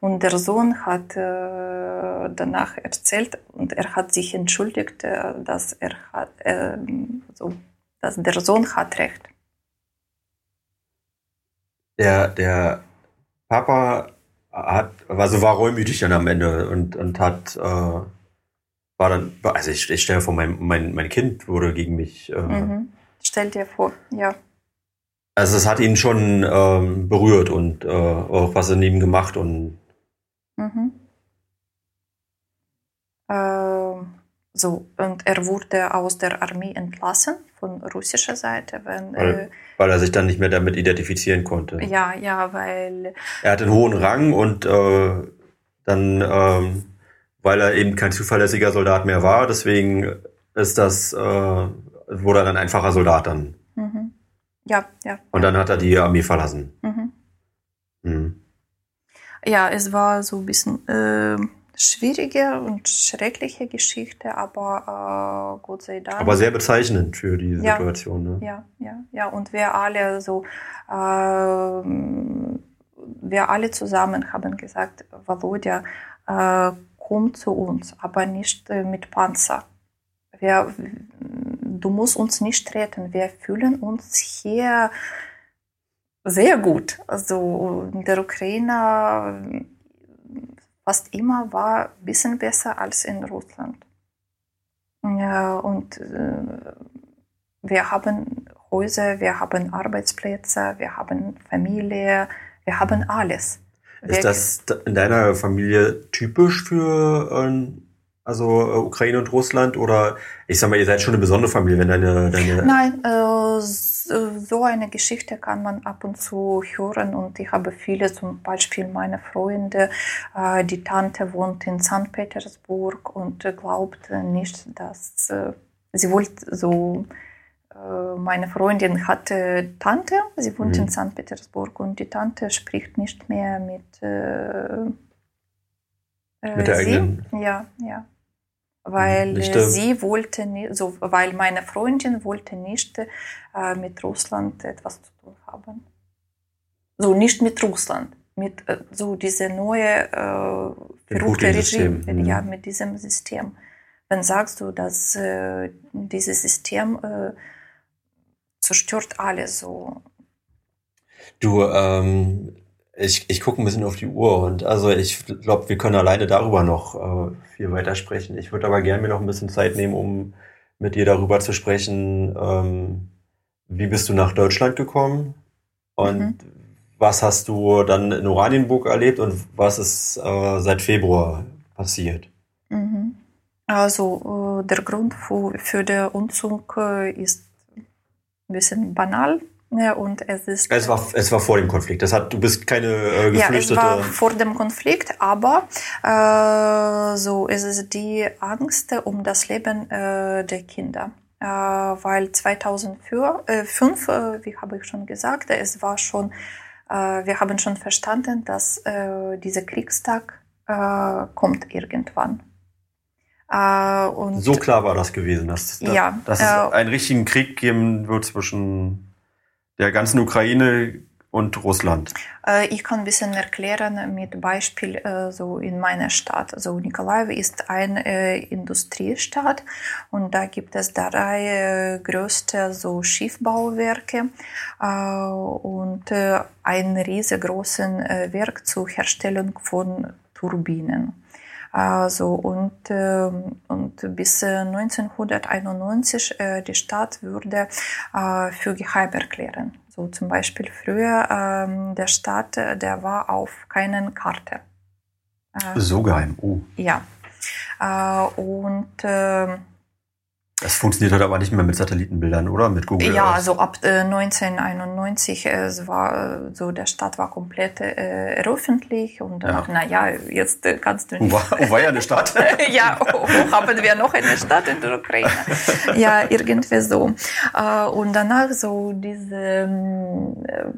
[SPEAKER 2] und der Sohn hat äh, danach erzählt und er hat sich entschuldigt, äh, dass er hat, äh, so, dass der Sohn hat recht.
[SPEAKER 1] Der, der Papa hat, also war reumütig dann am Ende und, und hat, äh, war dann, also ich, ich stelle vor, mein, mein, mein Kind wurde gegen mich. Äh,
[SPEAKER 2] mhm. Stell dir vor, ja.
[SPEAKER 1] Also es hat ihn schon ähm, berührt und äh, auch was in ihm gemacht und
[SPEAKER 2] Mhm. Äh, so, und er wurde aus der Armee entlassen von russischer Seite, wenn,
[SPEAKER 1] weil, äh, weil er sich dann nicht mehr damit identifizieren konnte.
[SPEAKER 2] Ja, ja, weil
[SPEAKER 1] er hat einen hohen Rang und äh, dann, ähm, weil er eben kein zuverlässiger Soldat mehr war, deswegen ist das, äh, wurde er dann einfacher Soldat dann.
[SPEAKER 2] Mhm. Ja, ja.
[SPEAKER 1] Und dann hat er die Armee verlassen.
[SPEAKER 2] Mhm. Mhm ja, es war so ein bisschen äh, schwierige und schreckliche Geschichte, aber äh, Gott sei Dank.
[SPEAKER 1] Aber sehr bezeichnend für die
[SPEAKER 2] ja,
[SPEAKER 1] Situation, ne?
[SPEAKER 2] Ja, ja, ja. Und wir alle so, äh, wir alle zusammen haben gesagt, Volodya, äh, komm zu uns, aber nicht äh, mit Panzer. Wir, du musst uns nicht retten. Wir fühlen uns hier sehr gut. Also in der Ukraine fast immer war ein bisschen besser als in Russland. Ja, und äh, wir haben Häuser, wir haben Arbeitsplätze, wir haben Familie, wir haben alles.
[SPEAKER 1] Ist das in deiner Familie typisch für ähm, also äh, Ukraine und Russland? Oder ich sag mal, ihr seid schon eine besondere Familie, wenn deine. deine
[SPEAKER 2] Nein, äh, so eine Geschichte kann man ab und zu hören und ich habe viele, zum Beispiel meine Freunde, äh, die Tante wohnt in St. Petersburg und glaubt nicht, dass äh, sie wollte so. Äh, meine Freundin hatte Tante, sie wohnt mhm. in St. Petersburg und die Tante spricht nicht mehr mit. Äh,
[SPEAKER 1] mit der sie. eigenen.
[SPEAKER 2] Ja, ja weil nicht, sie wollte nicht, so, weil meine Freundin wollte nicht äh, mit Russland etwas zu tun haben. So nicht mit Russland, mit äh, so diese neue äh, verrückte Regime, mhm. ja, mit diesem System. Wenn sagst du, dass äh, dieses System äh, zerstört alles so.
[SPEAKER 1] Du, ähm, ich, ich gucke ein bisschen auf die Uhr und also ich glaube, wir können alleine darüber noch äh, viel weiter sprechen. Ich würde aber gerne mir noch ein bisschen Zeit nehmen, um mit dir darüber zu sprechen, ähm, wie bist du nach Deutschland gekommen und mhm. was hast du dann in Oranienburg erlebt und was ist äh, seit Februar passiert?
[SPEAKER 2] Mhm. Also äh, der Grund für, für den Umzug äh, ist ein bisschen banal Ja, und es ist.
[SPEAKER 1] Es war, es war vor dem Konflikt. Das hat, du bist keine äh, Geflüchtete.
[SPEAKER 2] Ja, es war vor dem Konflikt, aber äh, so es ist die Angst um das Leben äh, der Kinder. Äh, weil 2005, äh, äh, wie habe ich schon gesagt, es war schon, äh, wir haben schon verstanden, dass äh, dieser Kriegstag äh, kommt irgendwann.
[SPEAKER 1] Äh, und so klar war das gewesen, dass, dass, ja, dass es äh, einen richtigen Krieg geben wird zwischen der ganzen Ukraine und Russland?
[SPEAKER 2] Äh, ich kann ein bisschen erklären mit Beispiel äh, so in meiner Stadt. Also Nikolaev ist eine äh, Industriestadt und da gibt es drei größte so Schiffbauwerke und ein riesengroßes Werk zur Herstellung von Turbinen. Also und, ähm, und bis 1991 äh, die Stadt würde äh, für geheim erklären. So zum Beispiel früher ähm, der Staat, der war auf keinen Karte.
[SPEAKER 1] Äh, so geheim, oh.
[SPEAKER 2] Ja. und ähm,
[SPEAKER 1] das funktioniert halt aber nicht mehr mit Satellitenbildern, oder? Mit Google
[SPEAKER 2] Ja, also ab äh, 1991 äh, es war äh, so, der Staat war komplett äh, öffentlich und ja. na ja, jetzt äh, kannst du
[SPEAKER 1] nicht. Wo war, wo war ja eine Stadt?
[SPEAKER 2] ja, wo haben wir noch eine Stadt in der Ukraine? ja, irgendwie so. Äh, und danach so diese äh,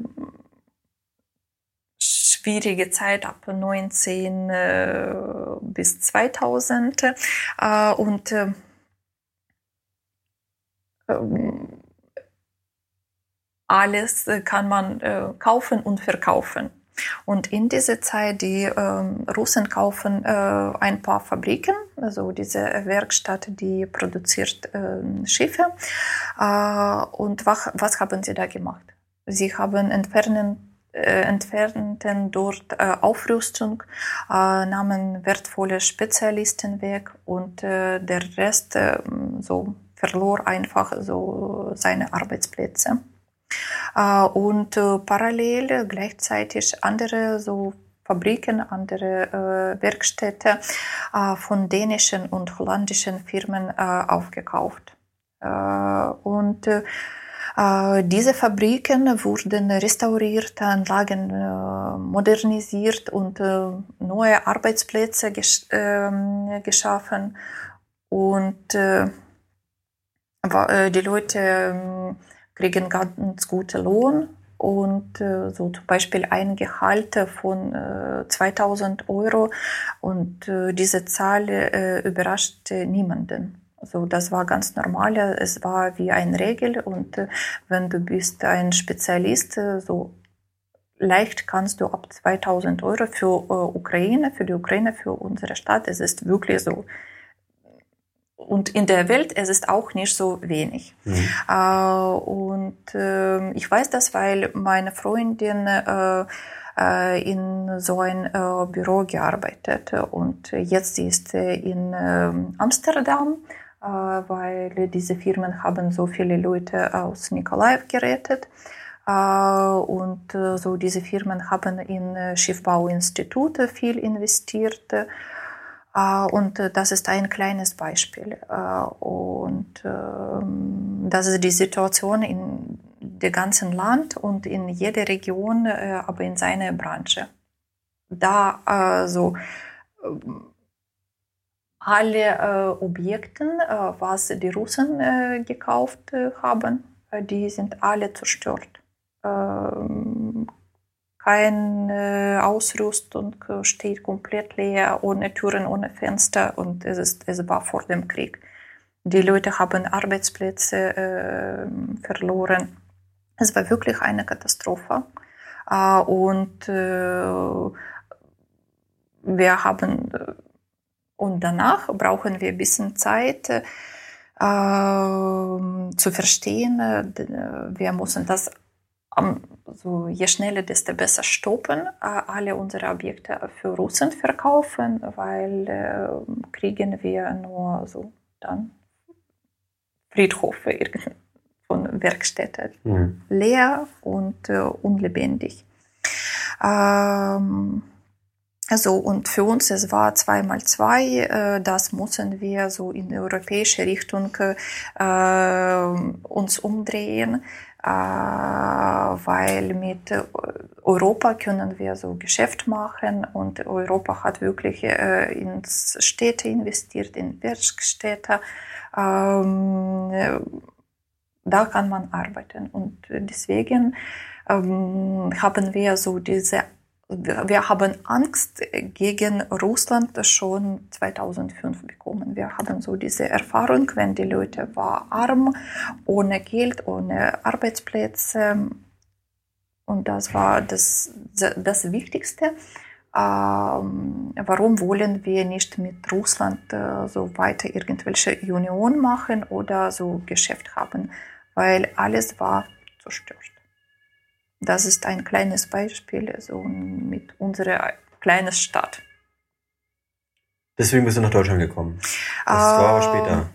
[SPEAKER 2] schwierige Zeit ab 19 äh, bis 2000 äh, und äh, ähm, alles äh, kann man äh, kaufen und verkaufen. Und in dieser Zeit, die ähm, Russen kaufen äh, ein paar Fabriken, also diese Werkstatt, die produziert äh, Schiffe. Äh, und was, was haben sie da gemacht? Sie haben entfernen, äh, entfernten dort äh, Aufrüstung, äh, nahmen wertvolle Spezialisten weg und der Rest so verlor einfach so seine Arbeitsplätze. Äh, und äh, parallel gleichzeitig andere so Fabriken, andere äh, Werkstätte von dänischen und holländischen Firmen aufgekauft. und diese Fabriken wurden restauriert, Anlagen modernisiert und neue Arbeitsplätze ähm, geschaffen. Und äh, die Leute ähm, kriegen ganz guten Lohn. Und äh, so zum Beispiel ein Gehalt von 2000 äh, Euro. Und diese Zahl überrascht niemanden. Also das war ganz normal, es war wie eine Regel. Und wenn du bist ein Spezialist, so leicht kannst du ab 2000 Euro für Ukraine, für die Ukraine, für unsere Stadt, es ist wirklich so und in der Welt es ist auch nicht so wenig. Mhm. Äh, und äh, ich weiß das, weil meine Freundin äh, äh in so ein äh, Büro gearbeitet und jetzt ist sie in ähm, Amsterdam, äh, weil diese Firmen haben so viele Leute aus Nikolaev gerettet. Und so diese Firmen haben in Schiffbauinstitute viel investiert äh, und äh, das ist ein kleines Beispiel. Äh, und ähm, das ist die Situation in dem ganzen Land und in jeder Region, aber in seiner Branche. Da also alle Objekte, was die Russen gekauft haben, die sind alle zerstört. Keine Ausrüstung, steht komplett leer, ohne Türen, ohne Fenster und es, ist, es war vor dem Krieg. Die Leute haben Arbeitsplätze äh, verloren. Es war wirklich eine Katastrophe. Äh, und äh, wir haben, und danach brauchen wir ein bisschen Zeit, äh, zu verstehen, wir müssen das so je schneller, desto besser stoppen, äh, alle unsere Objekte für Russen verkaufen, weil äh, kriegen wir nur so dann Friedhofe von Werkstätten mhm. leer und äh, unlebendig. Ähm, so, und für uns, es war zwei mal zwei, äh, das müssen wir so in europäische Richtung äh, uns umdrehen, äh, weil mit Europa können wir so Geschäft machen und Europa hat wirklich äh, in Städte investiert, in Werkstätte. Ähm, da kann man arbeiten und deswegen ähm, haben wir so diese wir haben Angst gegen Russland schon 2005 bekommen. Wir haben so diese Erfahrung, wenn die Leute waren arm, ohne Geld, ohne Arbeitsplätze. Und das war das, das Wichtigste. Ähm, warum wollen wir nicht mit Russland äh, so weiter irgendwelche Union machen oder so Geschäft haben? Weil alles war zerstört. Das ist ein kleines Beispiel so mit unserer kleinen Stadt.
[SPEAKER 1] Deswegen bist du nach Deutschland gekommen. Das äh, war aber später.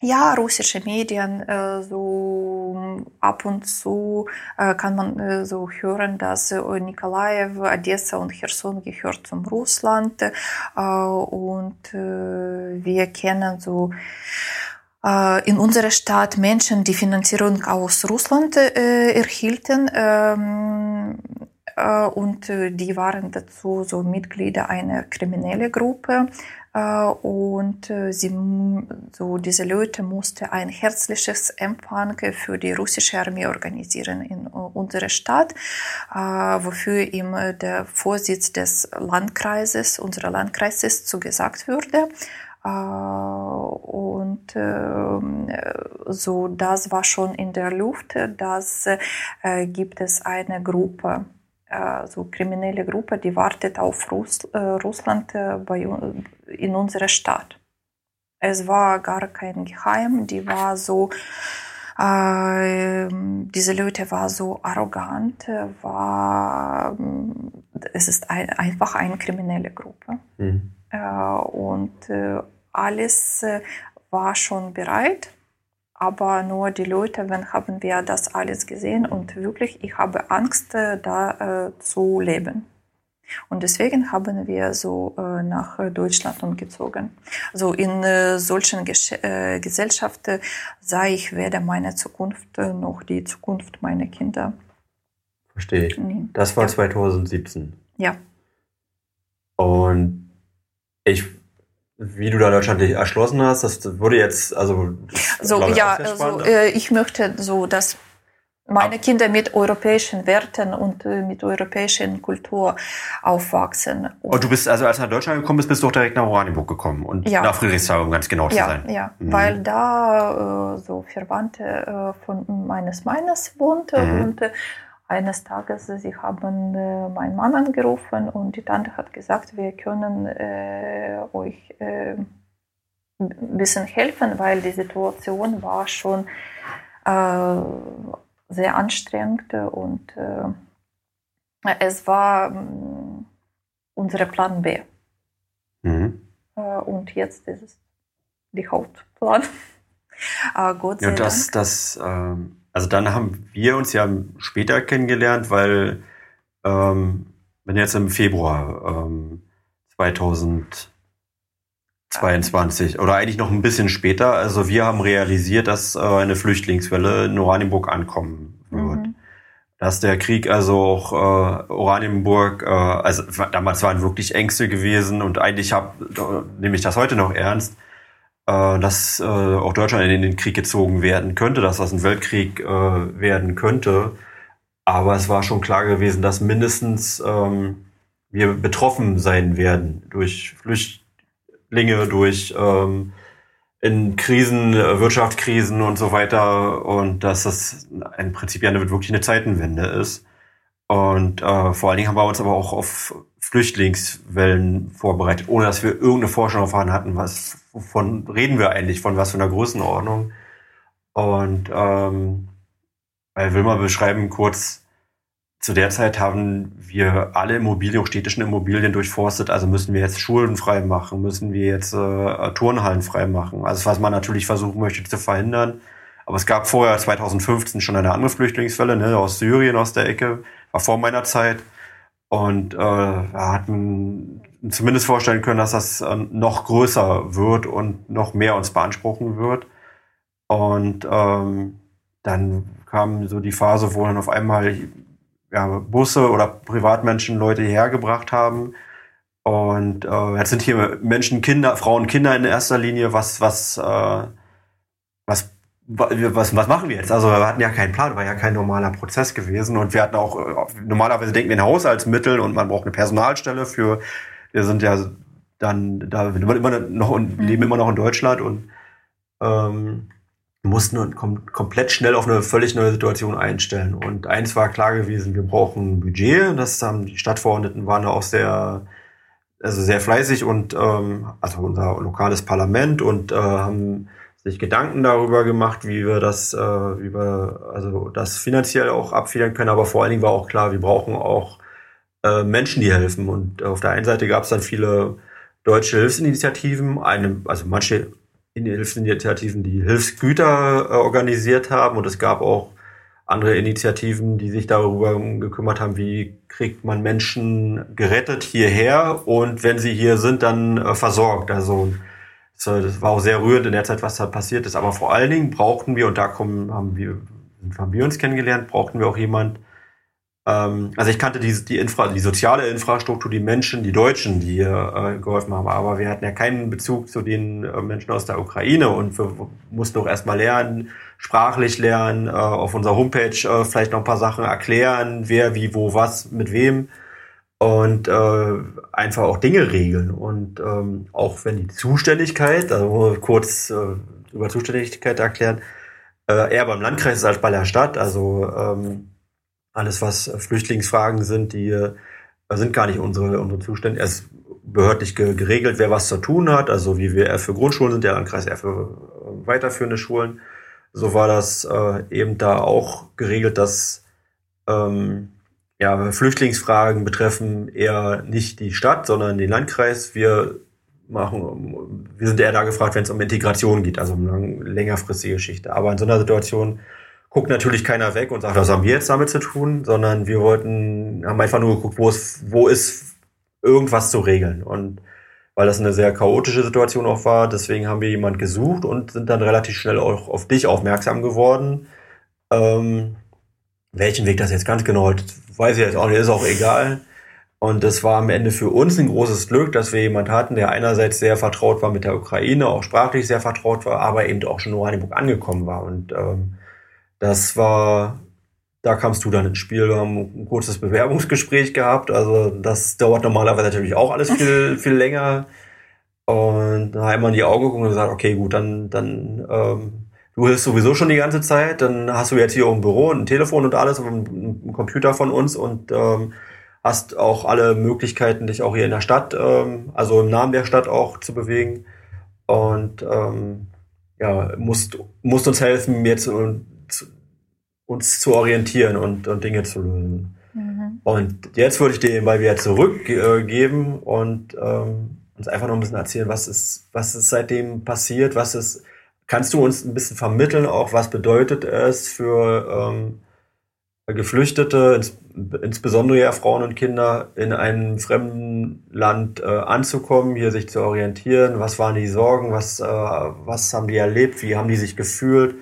[SPEAKER 2] Ja, russische Medien, äh, so ab und zu äh, kann man äh, so hören, dass äh, Nikolaev, Odessa und Cherson gehört zum Russland äh, und äh, wir kennen so in unserer Stadt Menschen, die Finanzierung aus Russland äh, erhielten. Ähm, äh, und die waren dazu so Mitglieder einer kriminellen Gruppe. Und sie, so diese Leute mussten ein herzliches Empfang für die russische Armee organisieren in unserer Stadt, wofür ihm der Vorsitz des Landkreises, unserer Landkreises zugesagt wurde. Äh, und ähm, so, das war schon in der Luft. Das äh, gibt es eine Gruppe, äh, so kriminelle Gruppe, die wartet auf Russ Russland bei, in unserer Stadt. Es war gar kein Geheim, die war so, äh, diese Leute war so arrogant, war, es ist ein, einfach eine kriminelle Gruppe. Mhm. Äh, und äh, alles äh, war schon bereit, aber nur die Leute, wenn haben wir das alles gesehen und wirklich, ich habe Angst, da zu leben. Und deswegen haben wir so äh, nach Deutschland umgezogen. So in äh, solchen Gesch äh, Gesellschaften sah ich weder meine Zukunft noch die Zukunft meiner Kinder.
[SPEAKER 1] Verstehe ich. Das war ja. 2017.
[SPEAKER 2] Ja.
[SPEAKER 1] Und ich, wie du da Deutschland erschlossen hast, das wurde jetzt, also.
[SPEAKER 2] So, ja, also, äh, ich möchte so, dass meine Kinder mit europäischen Werten und äh, mit europäischer Kultur aufwachsen.
[SPEAKER 1] Und, und, du bist also, als du nach Deutschland gekommen bist, bist du auch direkt nach Oranienburg gekommen und ja. nach Friedrichsthal, um ganz genau zu
[SPEAKER 2] ja,
[SPEAKER 1] sein.
[SPEAKER 2] Ja, mhm. weil da äh, so Verwandte äh, von meines Mannes wohnte mhm. und äh, eines Tages, sie haben äh, meinen Mann angerufen und die Tante hat gesagt, wir können äh, euch äh, ein bisschen helfen, weil die Situation war schon äh, sehr anstrengend und äh, es war äh, unser Plan B. Mhm. und jetzt ist es die Hauptplan.
[SPEAKER 1] Gott sei ja, das, Dank. Das, ähm also dann haben wir uns ja später kennengelernt, weil ähm, wenn jetzt im Februar ähm, 2022 oder eigentlich noch ein bisschen später, also wir haben realisiert, dass äh, eine Flüchtlingswelle in Oranienburg ankommen wird. Mhm. Dass der Krieg also auch äh, Oranienburg, äh, also damals waren wirklich Ängste gewesen und eigentlich hab, nehme ich das heute noch ernst, äh, dass äh, auch Deutschland in den Krieg gezogen werden könnte, dass das ein Weltkrieg äh, werden könnte. Aber es war schon klar gewesen, dass mindestens ähm, wir betroffen sein werden durch Flüchtlinge, durch ähm, in Krisen, Wirtschaftskrisen und so weiter und dass das im Prinzip ja wirklich eine Zeitenwende ist. Und äh, vor allen Dingen haben wir uns aber auch auf Flüchtlingswellen vorbereitet, ohne dass wir irgendeine Forschung erfahren hatten, was wovon reden wir eigentlich, von was für einer Größenordnung. Und ähm, weil will mal beschreiben kurz, zu der Zeit haben wir alle Immobilien, auch städtischen Immobilien durchforstet, also müssen wir jetzt Schulen frei machen, müssen wir jetzt äh, Turnhallen frei machen. Also was man natürlich versuchen möchte zu verhindern. Aber es gab vorher 2015 schon eine andere Flüchtlingswelle, ne, aus Syrien, aus der Ecke, war vor meiner Zeit. Und äh, hatten zumindest vorstellen können, dass das äh, noch größer wird und noch mehr uns beanspruchen wird. Und ähm, dann kam so die Phase, wo dann auf einmal ja, Busse oder Privatmenschen Leute hierher gebracht haben. Und äh, jetzt sind hier Menschen, Kinder, Frauen, Kinder in erster Linie. Was, was, äh, was, was, was machen wir jetzt? Also wir hatten ja keinen Plan, war ja kein normaler Prozess gewesen. Und wir hatten auch, äh, normalerweise denken wir in Haushaltsmitteln und man braucht eine Personalstelle für, wir sind ja dann da, wir immer noch und mhm. leben immer noch in Deutschland und ähm, mussten kom komplett schnell auf eine völlig neue Situation einstellen. Und eins war klar gewesen, wir brauchen ein Budget. Das haben die Stadtverordneten waren da auch sehr, also sehr fleißig und ähm, also unser lokales Parlament und äh, haben sich Gedanken darüber gemacht, wie wir das, äh, wie wir also das finanziell auch abfedern können. Aber vor allen Dingen war auch klar, wir brauchen auch äh, Menschen, die helfen. Und auf der einen Seite gab es dann viele deutsche Hilfsinitiativen, eine, also manche Hilfsinitiativen, die Hilfsgüter äh, organisiert haben und es gab auch andere Initiativen, die sich darüber gekümmert haben, wie kriegt man Menschen gerettet hierher und wenn sie hier sind, dann äh, versorgt. Also das war auch sehr rührend in der Zeit, was da passiert ist. Aber vor allen Dingen brauchten wir, und da kommen, haben wir, haben wir uns kennengelernt, brauchten wir auch jemand, ähm, also ich kannte die, die, Infra, die soziale Infrastruktur, die Menschen, die Deutschen, die hier äh, geholfen haben, aber wir hatten ja keinen Bezug zu den äh, Menschen aus der Ukraine. Und wir mussten auch erstmal lernen, sprachlich lernen, äh, auf unserer Homepage äh, vielleicht noch ein paar Sachen erklären, wer, wie, wo, was, mit wem. Und äh, einfach auch Dinge regeln. Und ähm, auch wenn die Zuständigkeit, also kurz äh, über Zuständigkeit erklären, äh, eher beim Landkreis ist als bei der Stadt, also ähm, alles, was Flüchtlingsfragen sind, die äh, sind gar nicht unsere, unsere Zustände. Es ist behördlich geregelt, wer was zu tun hat. Also wie wir eher für Grundschulen sind, der Landkreis eher für äh, weiterführende Schulen. So war das äh, eben da auch geregelt, dass ähm, ja, Flüchtlingsfragen betreffen eher nicht die Stadt, sondern den Landkreis. Wir machen, wir sind eher da gefragt, wenn es um Integration geht, also um eine längerfristige Geschichte. Aber in so einer Situation guckt natürlich keiner weg und sagt, was haben wir jetzt damit zu tun, sondern wir wollten, haben einfach nur geguckt, wo ist, wo ist irgendwas zu regeln. Und weil das eine sehr chaotische Situation auch war, deswegen haben wir jemand gesucht und sind dann relativ schnell auch auf dich aufmerksam geworden. Ähm, welchen Weg das jetzt ganz genau weiß ich jetzt auch nicht, ist auch egal. Und das war am Ende für uns ein großes Glück, dass wir jemand hatten, der einerseits sehr vertraut war mit der Ukraine, auch sprachlich sehr vertraut war, aber eben auch schon in Oranienburg angekommen war. Und ähm, das war, da kamst du dann ins Spiel. Wir haben ein kurzes Bewerbungsgespräch gehabt. Also das dauert normalerweise natürlich auch alles viel, viel länger. Und da wir in die Augen geguckt und gesagt, okay, gut, dann, dann ähm, du hilfst sowieso schon die ganze Zeit, dann hast du jetzt hier auch ein Büro, ein Telefon und alles, ein Computer von uns und ähm, hast auch alle Möglichkeiten, dich auch hier in der Stadt, ähm, also im Namen der Stadt auch zu bewegen. Und ähm, ja, musst, musst uns helfen, jetzt uns zu orientieren und, und Dinge zu lösen. Mhm. Und jetzt würde ich dir den Ball wieder zurückgeben und ähm, uns einfach noch ein bisschen erzählen, was ist, was ist seitdem passiert, was ist, kannst du uns ein bisschen vermitteln, auch was bedeutet es für ähm, Geflüchtete, ins, insbesondere ja Frauen und Kinder, in einem fremden Land äh, anzukommen, hier sich zu orientieren, was waren die Sorgen, was, äh, was haben die erlebt, wie haben die sich gefühlt,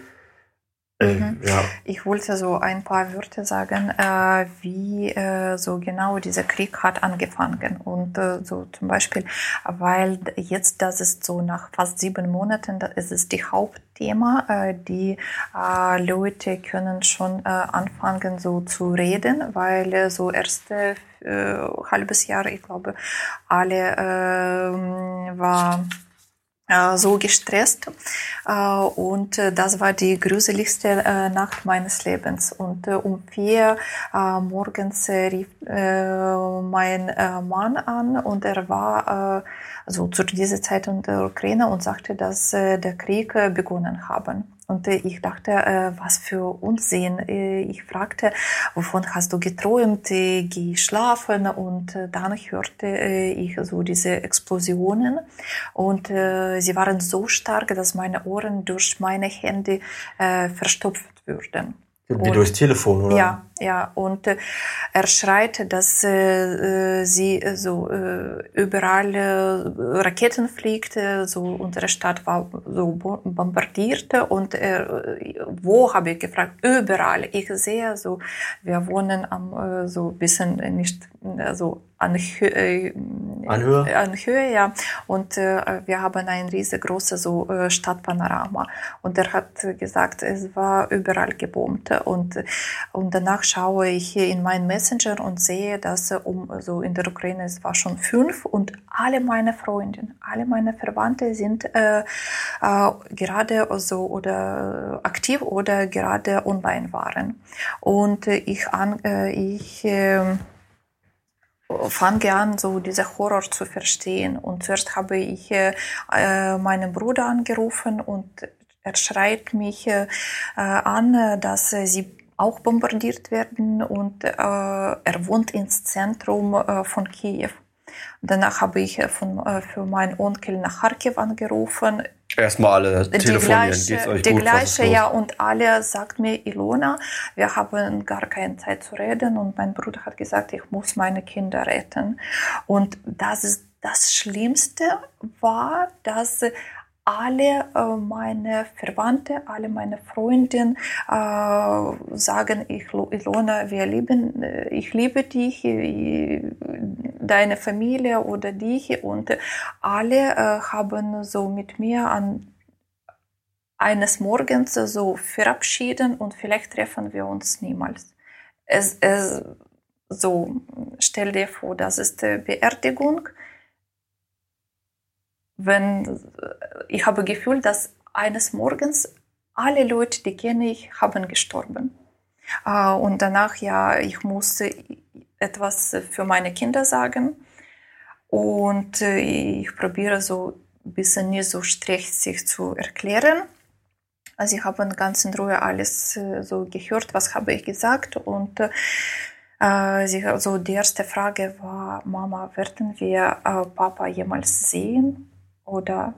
[SPEAKER 2] äh, mhm. Ja. Ich wollte so ein paar Wörter sagen, äh, wie äh, so genau dieser Krieg hat angefangen. Und äh, so zum Beispiel, weil jetzt, das ist so nach fast sieben Monaten, das ist die Hauptthema. Äh, die äh, Leute können schon anfangen so zu reden, weil so erste halbes Jahr, ich glaube, alle ähm, war so gestresst äh, und äh, das war die gruseligste Nacht meines Lebens und um vier morgens rief mein Mann an und er war also zu dieser Zeit in der Ukraine und sagte, dass der Krieg begonnen haben. Und ich dachte, äh, was für Unsinn. Äh, ich fragte, wovon hast du geträumt? Äh, geh schlafen. Und dann hörte ich so diese Explosionen. Und sie waren so stark, dass meine Ohren durch meine Hände verstopft würden.
[SPEAKER 1] Wie durchs Telefon, oder?
[SPEAKER 2] Ja, ja. Und äh, er schreit, dass äh, sie äh, so äh, überall äh, Raketen fliegt, äh, so unsere Stadt war so bombardiert und äh, wo habe ich gefragt? Überall. Ich sehe so, wir wohnen am äh, so bisschen nicht also an, Hö äh,
[SPEAKER 1] an Höhe,
[SPEAKER 2] an Höhe ja. Und äh, wir haben ein riesengroßes so äh, Stadtpanorama. Und er hat gesagt, es war überall gebombt. Und, und danach schaue ich hier in meinen Messenger und sehe, dass um so in der Ukraine es war schon fünf und alle meine Freundinnen, alle meine Verwandte sind äh, äh, gerade so oder aktiv oder gerade online waren. Und ich an, äh, ich äh, fange an, so diese Horror zu verstehen. Und zuerst habe ich äh, meinen Bruder angerufen und er schreit mich äh, an, dass sie auch bombardiert werden und äh, er wohnt ins Zentrum äh, von Kiew. Danach habe ich von, äh, für meinen Onkel nach Kharkiv angerufen.
[SPEAKER 1] Erstmal alle telefonieren,
[SPEAKER 2] gleiche, geht's euch die gut? gleiche, ja, und alle sagt mir, Ilona, wir haben gar keine Zeit zu reden und mein Bruder hat gesagt, ich muss meine Kinder retten. Und das ist das Schlimmste war, dass alle äh, meine Verwandte, alle meine Freundinnen äh, sagen, ich, Ilona, wir lieben, äh, ich liebe dich, deine Familie oder dich und alle haben so mit mir an eines Morgens so verabschieden und vielleicht treffen wir uns niemals. Es, es, so, stell dir vor, das ist Beerdigung wenn ich habe Gefühl, dass eines Morgens alle Leute, die kenne ich, haben gestorben. Äh, und danach, ja, ich musste etwas für meine Kinder sagen. Und äh, ich probiere so ein bisschen nicht so stressig zu erklären. Also ich habe ganz in Ruhe alles äh, so gehört, was habe ich gesagt. Und also die erste Frage war, Mama, werden wir Papa jemals sehen? Oder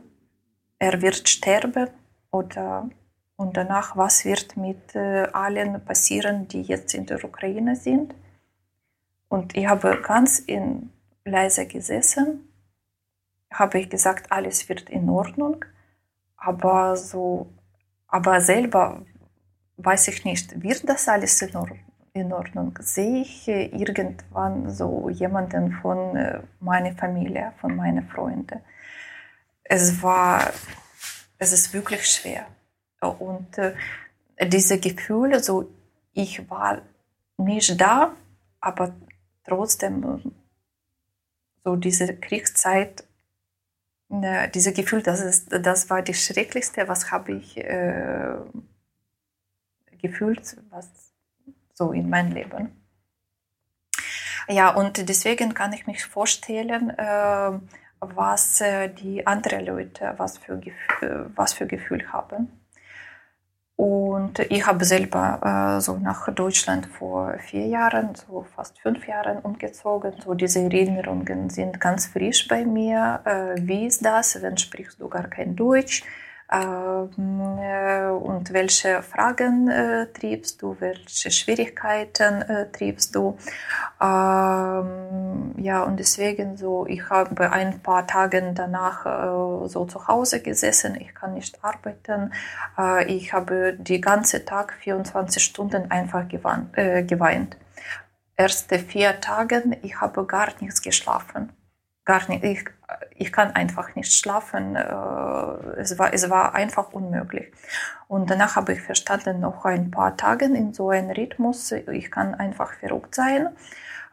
[SPEAKER 2] er wird sterben oder und danach, was wird mit äh, allen passieren, die jetzt in der Ukraine sind. Und ich habe ganz in leise gesessen, habe ich gesagt, alles wird in Ordnung, aber so, aber selber weiß ich nicht, wird das alles in, Or in Ordnung? Sehe ich äh, irgendwann so jemanden von äh, meiner Familie, von meinen Freunden? Es war, es ist wirklich schwer. Und äh, diese Gefühle, so ich war nicht da, aber trotzdem so diese Kriegszeit, äh, diese Gefühl, das ist, das war das Schrecklichste, was habe ich äh, gefühlt, was so in meinem Leben. Ja, und deswegen kann ich mich vorstellen, äh, was äh, die anderen Leute was für, Gefühl, was für Gefühl haben. Und ich habe selber äh, so nach Deutschland vor vier Jahren, so fast fünf Jahren umgezogen. So diese Erinnerungen sind ganz frisch bei mir. Äh, wie ist das? Wenn sprichst du gar kein Deutsch? Äh, und welche Fragen äh, triebst du, welche Schwierigkeiten äh, triebst du. Ähm, ja, und deswegen so, ich habe ein paar Tage danach so zu Hause gesessen, ich kann nicht arbeiten, ich habe die ganze Tag 24 Stunden einfach geweint. Erste vier Tage, ich habe gar nichts geschlafen gar nicht. Ich, ich kann einfach nicht schlafen. Äh, es war, es war einfach unmöglich. Und danach habe ich verstanden, noch ein paar Tage in so einem Rhythmus, ich kann einfach verrückt sein.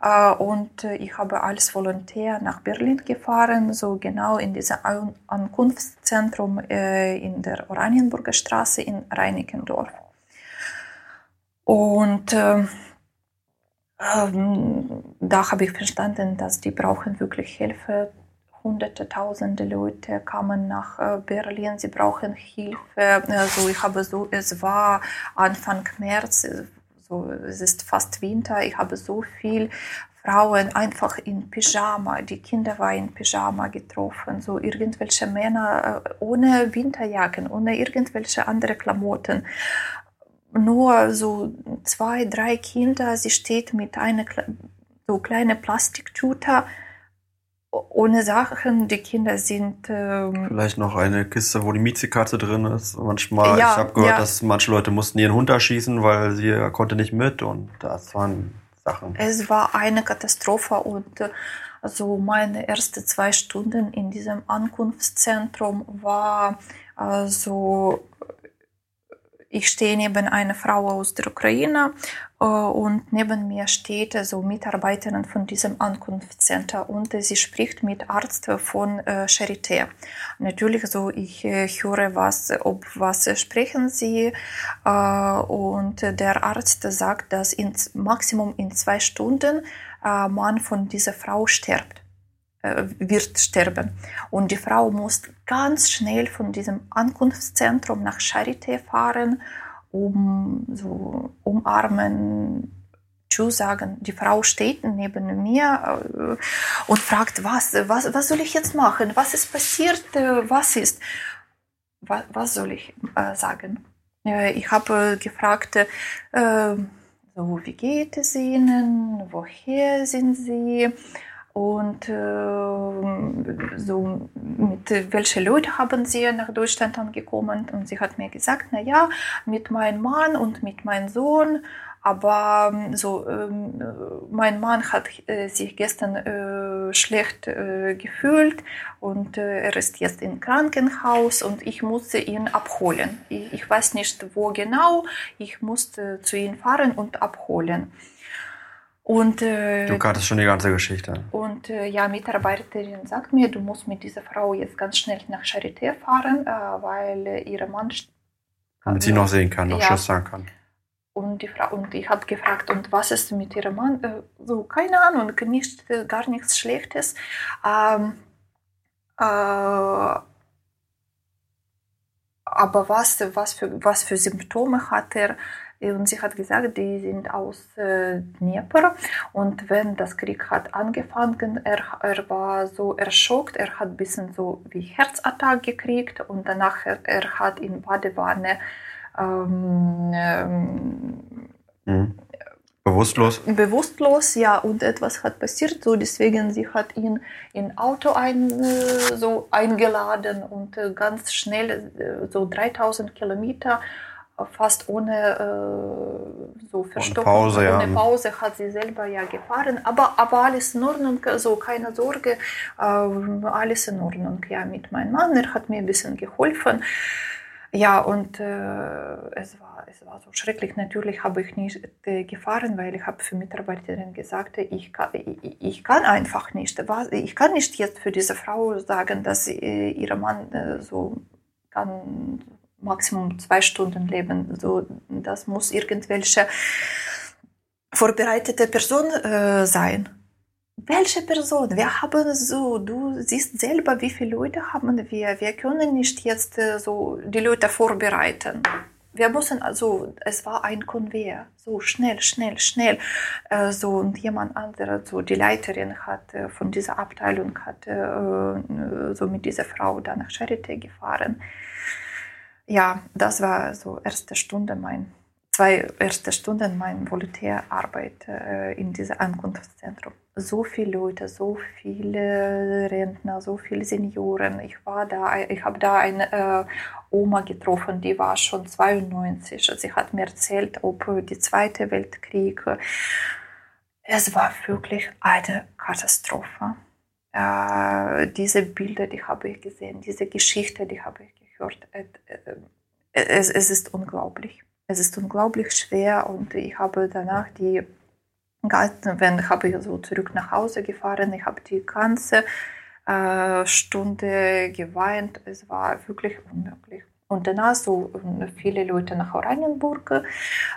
[SPEAKER 2] Äh, und ich habe als Volontär nach Berlin gefahren, so genau in diesem Ankunftszentrum äh, in der Oranienburger Straße in Reinickendorf. Und ähm, da habe ich verstanden, dass die brauchen wirklich Hilfe. Hunderte, tausende Leute kamen nach äh, Berlin, sie brauchen Hilfe. Also ich habe so, es war Anfang März, so, es ist fast Winter, ich habe so viel Frauen einfach in Pyjama, die Kinder waren in Pyjama getroffen, so irgendwelche Männer äh, ohne Winterjacken, ohne irgendwelche andere Klamotten nur so zwei, drei Kinder. Sie steht mit einer so kleinen Plastiktüte ohne Sachen. Die Kinder sind. Ähm,
[SPEAKER 1] Vielleicht noch eine Kiste, wo die Miezekatze drin ist. Manchmal, ja, ich habe gehört, ja. dass manche Leute mussten ihren Hund erschießen, weil sie konnte nicht mit und das waren Sachen.
[SPEAKER 2] Es war eine Katastrophe und also meine ersten zwei Stunden in diesem Ankunftszentrum war also ich stehe neben einer Frau aus der Ukraine äh, und neben mir steht also Mitarbeiterin von diesem Ankunftscenter und sie spricht mit Arzt von äh, Charité. Natürlich so ich äh, höre was, ob was sprechen sie und der Arzt sagt, dass in Maximum in zwei Stunden man von dieser Frau stirbt wird sterben. Und die Frau muss ganz schnell von diesem Ankunftszentrum nach Charité fahren, um so umarmen, Tschüss sagen. Die Frau steht neben mir äh, und fragt, was, was, was soll ich jetzt machen? Was ist passiert? Äh, was ist? Was, was soll ich äh, sagen? Ich habe gefragt, so, wie geht es Ihnen? Woher sind Sie? Und äh, so, mit welchen Leuten haben Sie nach Deutschland angekommen? Und sie hat mir gesagt, na ja, mit meinem Mann und mit meinem Sohn. Aber ähm, so, ähm, mein Mann hat äh, sich gestern äh, schlecht äh, gefühlt und äh, er ist jetzt im Krankenhaus und ich musste ihn abholen. Ich, ich weiß nicht, wo genau. Ich musste zu ihm fahren und abholen.
[SPEAKER 1] Und, äh, du kanntest schon die ganze Geschichte.
[SPEAKER 2] Und äh, ja, Mitarbeiterin sagt mir, du musst mit dieser Frau jetzt ganz schnell nach Charité fahren, äh, weil äh, ihr Mann.
[SPEAKER 1] Damit sie noch sehen kann, noch ja. Schuss sagen kann.
[SPEAKER 2] Und, die Frau, und ich habe gefragt, und was ist mit ihrem Mann? Äh, so, keine Ahnung, nicht, äh, gar nichts Schlechtes. Ähm, aber was, was, für, was für Symptome hat er? Und sie hat gesagt, die sind aus äh, Dnieper. Und wenn das Krieg hat angefangen, er, er war so erschockt, er hat ein bisschen so wie Herzattack gekriegt und danach er, er hat in Badewanne ähm, ähm,
[SPEAKER 1] mhm. Bewusstlos?
[SPEAKER 2] Bewusstlos, ja, und etwas hat passiert, so deswegen sie hat ihn in Auto ein, äh, so eingeladen und äh, ganz schnell, äh, so 3000 Kilometer fast ohne äh, so Verstoppung, ohne Pause, ja. ohne Pause hat sie selber ja gefahren. Aber, aber alles in Ordnung, so keine Sorge, äh, alles in Ordnung. Ja, mit meinem Mann, er hat mir ein bisschen geholfen. Ja, und äh, es, war, es war so schrecklich. Natürlich habe ich nicht äh, gefahren, weil ich habe für Mitarbeiterinnen gesagt, ich kann, ich, ich kann einfach nicht. Ich kann nicht jetzt für diese Frau sagen, dass äh, ihr Mann äh, so kann Maximum zwei Stunden leben. So, das muss irgendwelche vorbereitete Person äh, sein. Welche Person? Wir haben so, du siehst selber, wie viele Leute haben wir. Wir können nicht jetzt äh, so die Leute vorbereiten. Wir müssen also, es war ein Konvoi, so schnell, schnell, schnell. Äh, so und jemand anderer, so die Leiterin hat äh, von dieser Abteilung hat äh, so mit dieser Frau dann nach Charité gefahren ja, das war so erste Stunde mein, zwei erste Stunden mein Volontärarbeit äh, in diesem Ankunftszentrum. So viele Leute, so viele Rentner, so viele Senioren. Ich war da, ich habe da eine äh, Oma getroffen, die war schon 92. Sie hat mir erzählt, ob die Zweite Weltkrieg. Es war wirklich eine Katastrophe. Äh, diese Bilder, die habe ich gesehen, diese Geschichte, die habe ich gehört. Äh, äh, es, es ist unglaublich. Es ist unglaublich schwer und ich habe danach die ganze, wenn habe ich so zurück nach Hause gefahren, ich habe die ganze äh, Stunde geweint. Es war wirklich unmöglich. Und danach so viele Leute nach Oranienburg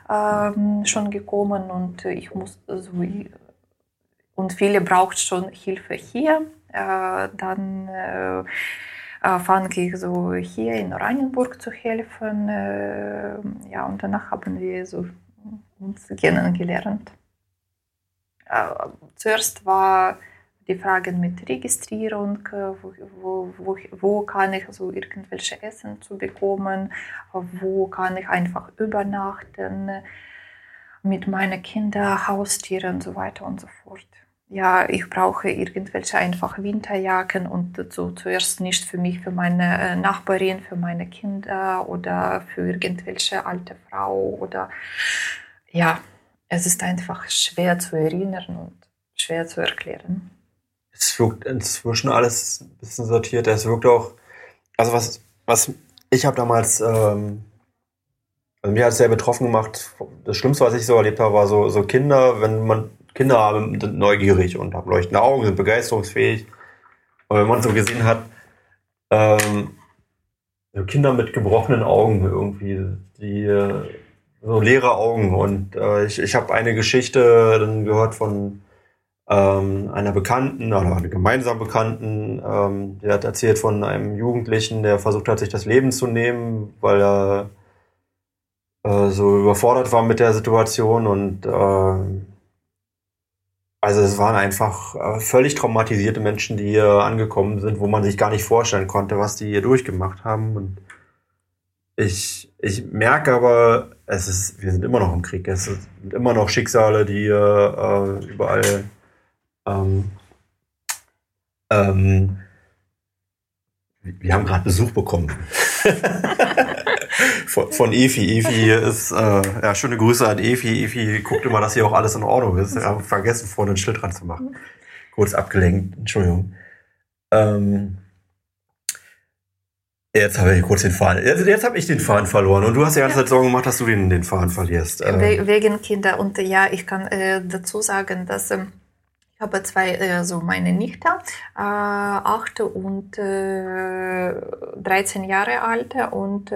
[SPEAKER 2] äh, schon gekommen und ich muss so und viele braucht schon Hilfe hier. Äh, dann äh, äh, fange ich so hier in Oranienburg zu helfen. Ja, und danach haben wir so uns kennengelernt. Zuerst war die Fragen mit Registrierung, wo, wo, wo kann ich so irgendwelche Essen zu bekommen, wo kann ich einfach übernachten mit meinen Kindern, Haustieren und so weiter und so fort ja, ich brauche irgendwelche einfach Winterjacken und dazu zuerst nicht für mich, für meine äh, Nachbarin, für meine Kinder oder für irgendwelche alte Frau oder ja, es ist einfach schwer zu erinnern und schwer zu erklären.
[SPEAKER 1] Es wirkt inzwischen alles ein bisschen sortiert. Es wirkt auch, also was, was ich habe damals, ähm, also mir hat es sehr betroffen gemacht. Das Schlimmste, was ich so erlebt habe, war so, so Kinder, wenn man Kinder haben, sind neugierig und haben leuchtende Augen, sind begeisterungsfähig. Und wenn man so gesehen hat, ähm, Kinder mit gebrochenen Augen irgendwie, die so leere Augen. Und äh, ich, ich habe eine Geschichte dann gehört von ähm, einer Bekannten oder einer gemeinsamen Bekannten, ähm, die hat erzählt von einem Jugendlichen, der versucht hat, sich das Leben zu nehmen, weil er äh, so überfordert war mit der Situation und äh, also es waren einfach äh, völlig traumatisierte Menschen, die hier angekommen sind, wo man sich gar nicht vorstellen konnte, was die hier durchgemacht haben. Und ich, ich merke aber, es ist, wir sind immer noch im Krieg. Es sind immer noch Schicksale, die hier äh, überall ähm, ähm, wir haben gerade Besuch bekommen. von, von Efi. Efi ist, äh, ja, schöne Grüße an Efi. Efi guckt immer, dass hier auch alles in Ordnung ist. Haben vergessen, vorne ein Schild dran zu machen. Kurz abgelenkt, Entschuldigung. Ähm, jetzt habe ich kurz den Faden. Jetzt, jetzt habe ich den Faden verloren und du hast die ganze Zeit Sorgen gemacht, dass du den, den Faden verlierst.
[SPEAKER 2] Ähm. Wegen Kinder. Und ja, ich kann äh, dazu sagen, dass. Ähm, habe zwei, also meine Nichte, äh, acht und äh, 13 Jahre alt und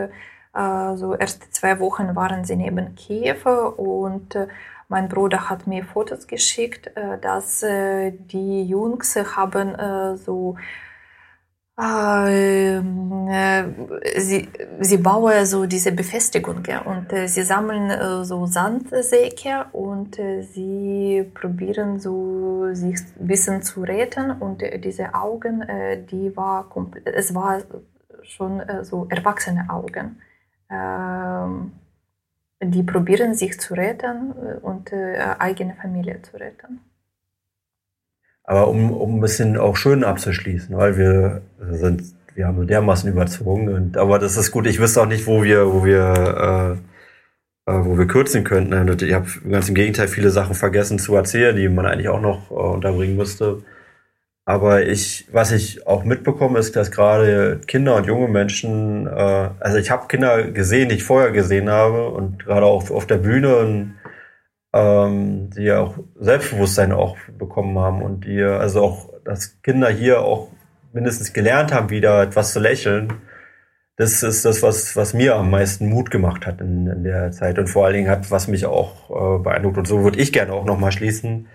[SPEAKER 2] äh, so erste zwei Wochen waren sie neben Kiew und äh, mein Bruder hat mir Fotos geschickt, äh, dass äh, die Jungs haben so ähm, äh, sie, sie bauen so diese Befestigungen und sie sammeln so Sandsäcke und sie probieren so sich ein bisschen zu retten und diese Augen, die war es war schon so erwachsene Augen. Ähm, die probieren sich zu retten und eigene Familie zu retten.
[SPEAKER 1] Aber um, um ein bisschen auch schön abzuschließen, weil wir sind, wir haben so dermaßen überzogen. Und, aber das ist gut. Ich wüsste auch nicht, wo wir, wo wir, äh, äh, wo wir kürzen könnten. Ich habe ganz im Gegenteil viele Sachen vergessen zu erzählen, die man eigentlich auch noch äh, unterbringen müsste. Aber ich, was ich auch mitbekomme, ist, dass gerade Kinder und junge Menschen, äh, also ich habe Kinder gesehen, die ich vorher gesehen habe und gerade auch auf der Bühne und ähm, die ja auch Selbstbewusstsein auch bekommen haben und die also auch, dass Kinder hier auch mindestens gelernt haben, wieder etwas zu lächeln. Das ist das, was, was mir am meisten Mut gemacht hat in, in der Zeit und vor allen Dingen hat, was mich auch äh, beeindruckt. Und so würde ich gerne auch nochmal schließen.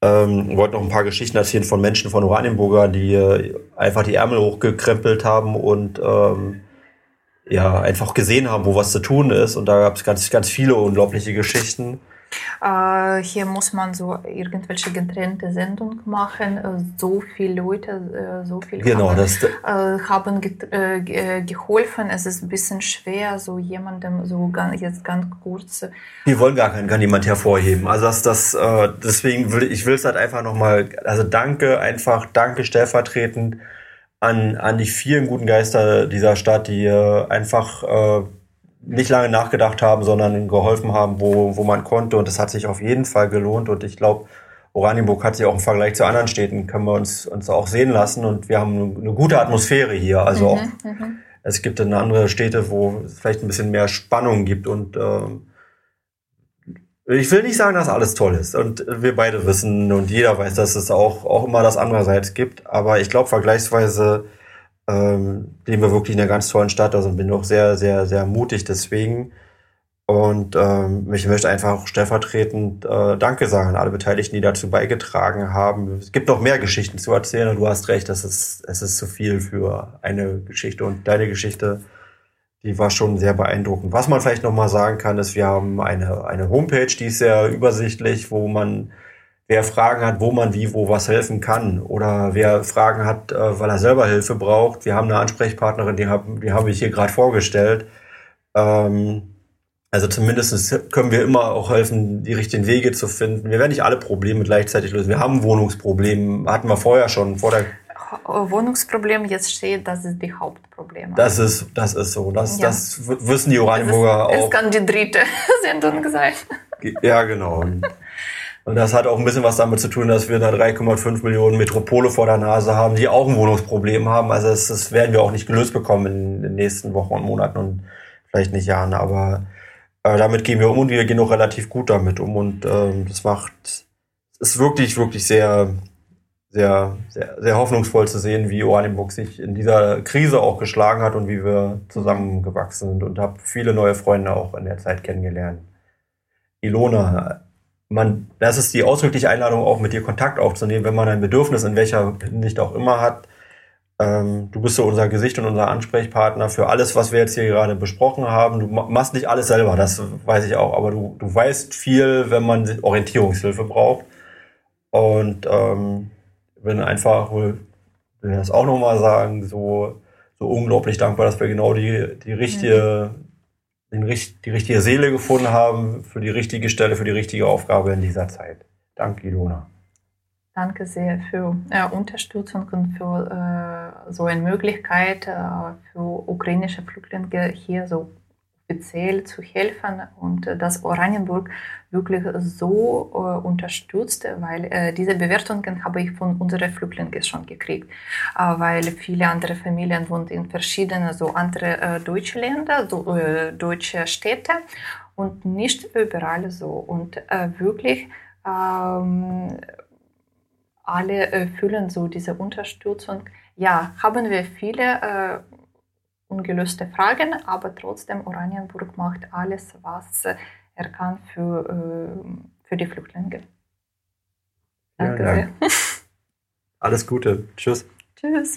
[SPEAKER 1] Ähm, wollte noch ein paar Geschichten erzählen von Menschen von Oranienburger, die äh, einfach die Ärmel hochgekrempelt haben und ähm, ja, einfach gesehen haben, wo was zu tun ist. Und da gab es ganz, ganz viele unglaubliche Geschichten.
[SPEAKER 2] Äh, hier muss man so irgendwelche getrennte Sendung machen. Äh, so viele Leute, äh, so viele
[SPEAKER 1] genau,
[SPEAKER 2] haben, äh, haben ge geholfen. Es ist ein bisschen schwer, so jemandem so ganz, jetzt ganz kurz.
[SPEAKER 1] Wir wollen gar keinen, kann niemand hervorheben. Also das, das, deswegen will ich will es halt einfach nochmal, also danke, einfach danke stellvertretend an, an die vielen guten Geister dieser Stadt, die einfach nicht lange nachgedacht haben, sondern geholfen haben, wo, wo man konnte. Und das hat sich auf jeden Fall gelohnt. Und ich glaube, Oranienburg hat sich auch im Vergleich zu anderen Städten, können wir uns, uns auch sehen lassen. Und wir haben eine gute Atmosphäre hier. Also mhm, auch, mhm. es gibt dann andere Städte, wo es vielleicht ein bisschen mehr Spannung gibt. Und äh, ich will nicht sagen, dass alles toll ist. Und wir beide wissen und jeder weiß, dass es auch, auch immer das andererseits gibt. Aber ich glaube, vergleichsweise ähm, leben wir wirklich in einer ganz tollen Stadt, also bin auch sehr, sehr, sehr mutig deswegen. Und ähm, ich möchte einfach stellvertretend äh, Danke sagen an alle Beteiligten, die dazu beigetragen haben. Es gibt noch mehr Geschichten zu erzählen und du hast recht, das ist, es ist zu viel für eine Geschichte. Und deine Geschichte, die war schon sehr beeindruckend. Was man vielleicht noch mal sagen kann, ist, wir haben eine, eine Homepage, die ist sehr übersichtlich, wo man wer Fragen hat, wo man wie, wo was helfen kann oder wer Fragen hat, äh, weil er selber Hilfe braucht. Wir haben eine Ansprechpartnerin, die habe die hab ich hier gerade vorgestellt. Ähm, also zumindest können wir immer auch helfen, die richtigen Wege zu finden. Wir werden nicht alle Probleme gleichzeitig lösen. Wir haben ein Wohnungsproblem, hatten wir vorher schon vor der
[SPEAKER 2] Wohnungsproblem jetzt steht, das ist die Hauptprobleme.
[SPEAKER 1] Das ist, das ist so. Das, ja. das wissen die Oranienburger auch.
[SPEAKER 2] Es kann die dritte Sendung sein.
[SPEAKER 1] Ja, genau. Und das hat auch ein bisschen was damit zu tun, dass wir da 3,5 Millionen Metropole vor der Nase haben, die auch ein Wohnungsproblem haben. Also das, das werden wir auch nicht gelöst bekommen in den nächsten Wochen und Monaten und vielleicht nicht Jahren. Aber äh, damit gehen wir um und wir gehen auch relativ gut damit um. Und ähm, das macht, ist wirklich, wirklich sehr, sehr, sehr, sehr hoffnungsvoll zu sehen, wie Oranienburg sich in dieser Krise auch geschlagen hat und wie wir zusammengewachsen sind und habe viele neue Freunde auch in der Zeit kennengelernt. Ilona, man, das ist die ausdrückliche Einladung, auch mit dir Kontakt aufzunehmen, wenn man ein Bedürfnis in welcher Hinsicht auch immer hat. Ähm, du bist so unser Gesicht und unser Ansprechpartner für alles, was wir jetzt hier gerade besprochen haben. Du machst nicht alles selber, das weiß ich auch, aber du, du weißt viel, wenn man Orientierungshilfe braucht. Und ähm, bin einfach, will das auch nochmal sagen, so, so unglaublich dankbar, dass wir genau die, die richtige, mhm den, die richtige Seele gefunden haben für die richtige Stelle, für die richtige Aufgabe in dieser Zeit. Danke, Ilona.
[SPEAKER 2] Danke sehr für äh, Unterstützung und für äh, so eine Möglichkeit äh, für ukrainische Flüchtlinge hier so speziell zu helfen und äh, dass Oranienburg wirklich so äh, unterstützt, weil äh, diese Bewertungen habe ich von unseren Flüchtlingen schon gekriegt, äh, weil viele andere Familien wohnen in verschiedenen, so andere äh, deutsche Länder, so, äh, deutsche Städte und nicht überall so und wirklich ähm, alle fühlen so diese Unterstützung. Ja, haben wir viele ungelöste Fragen, aber trotzdem Oranienburg macht alles, was er kann für, äh, für die Flüchtlinge.
[SPEAKER 1] Danke ja, sehr. Alles Gute. Tschüss.
[SPEAKER 2] Tschüss.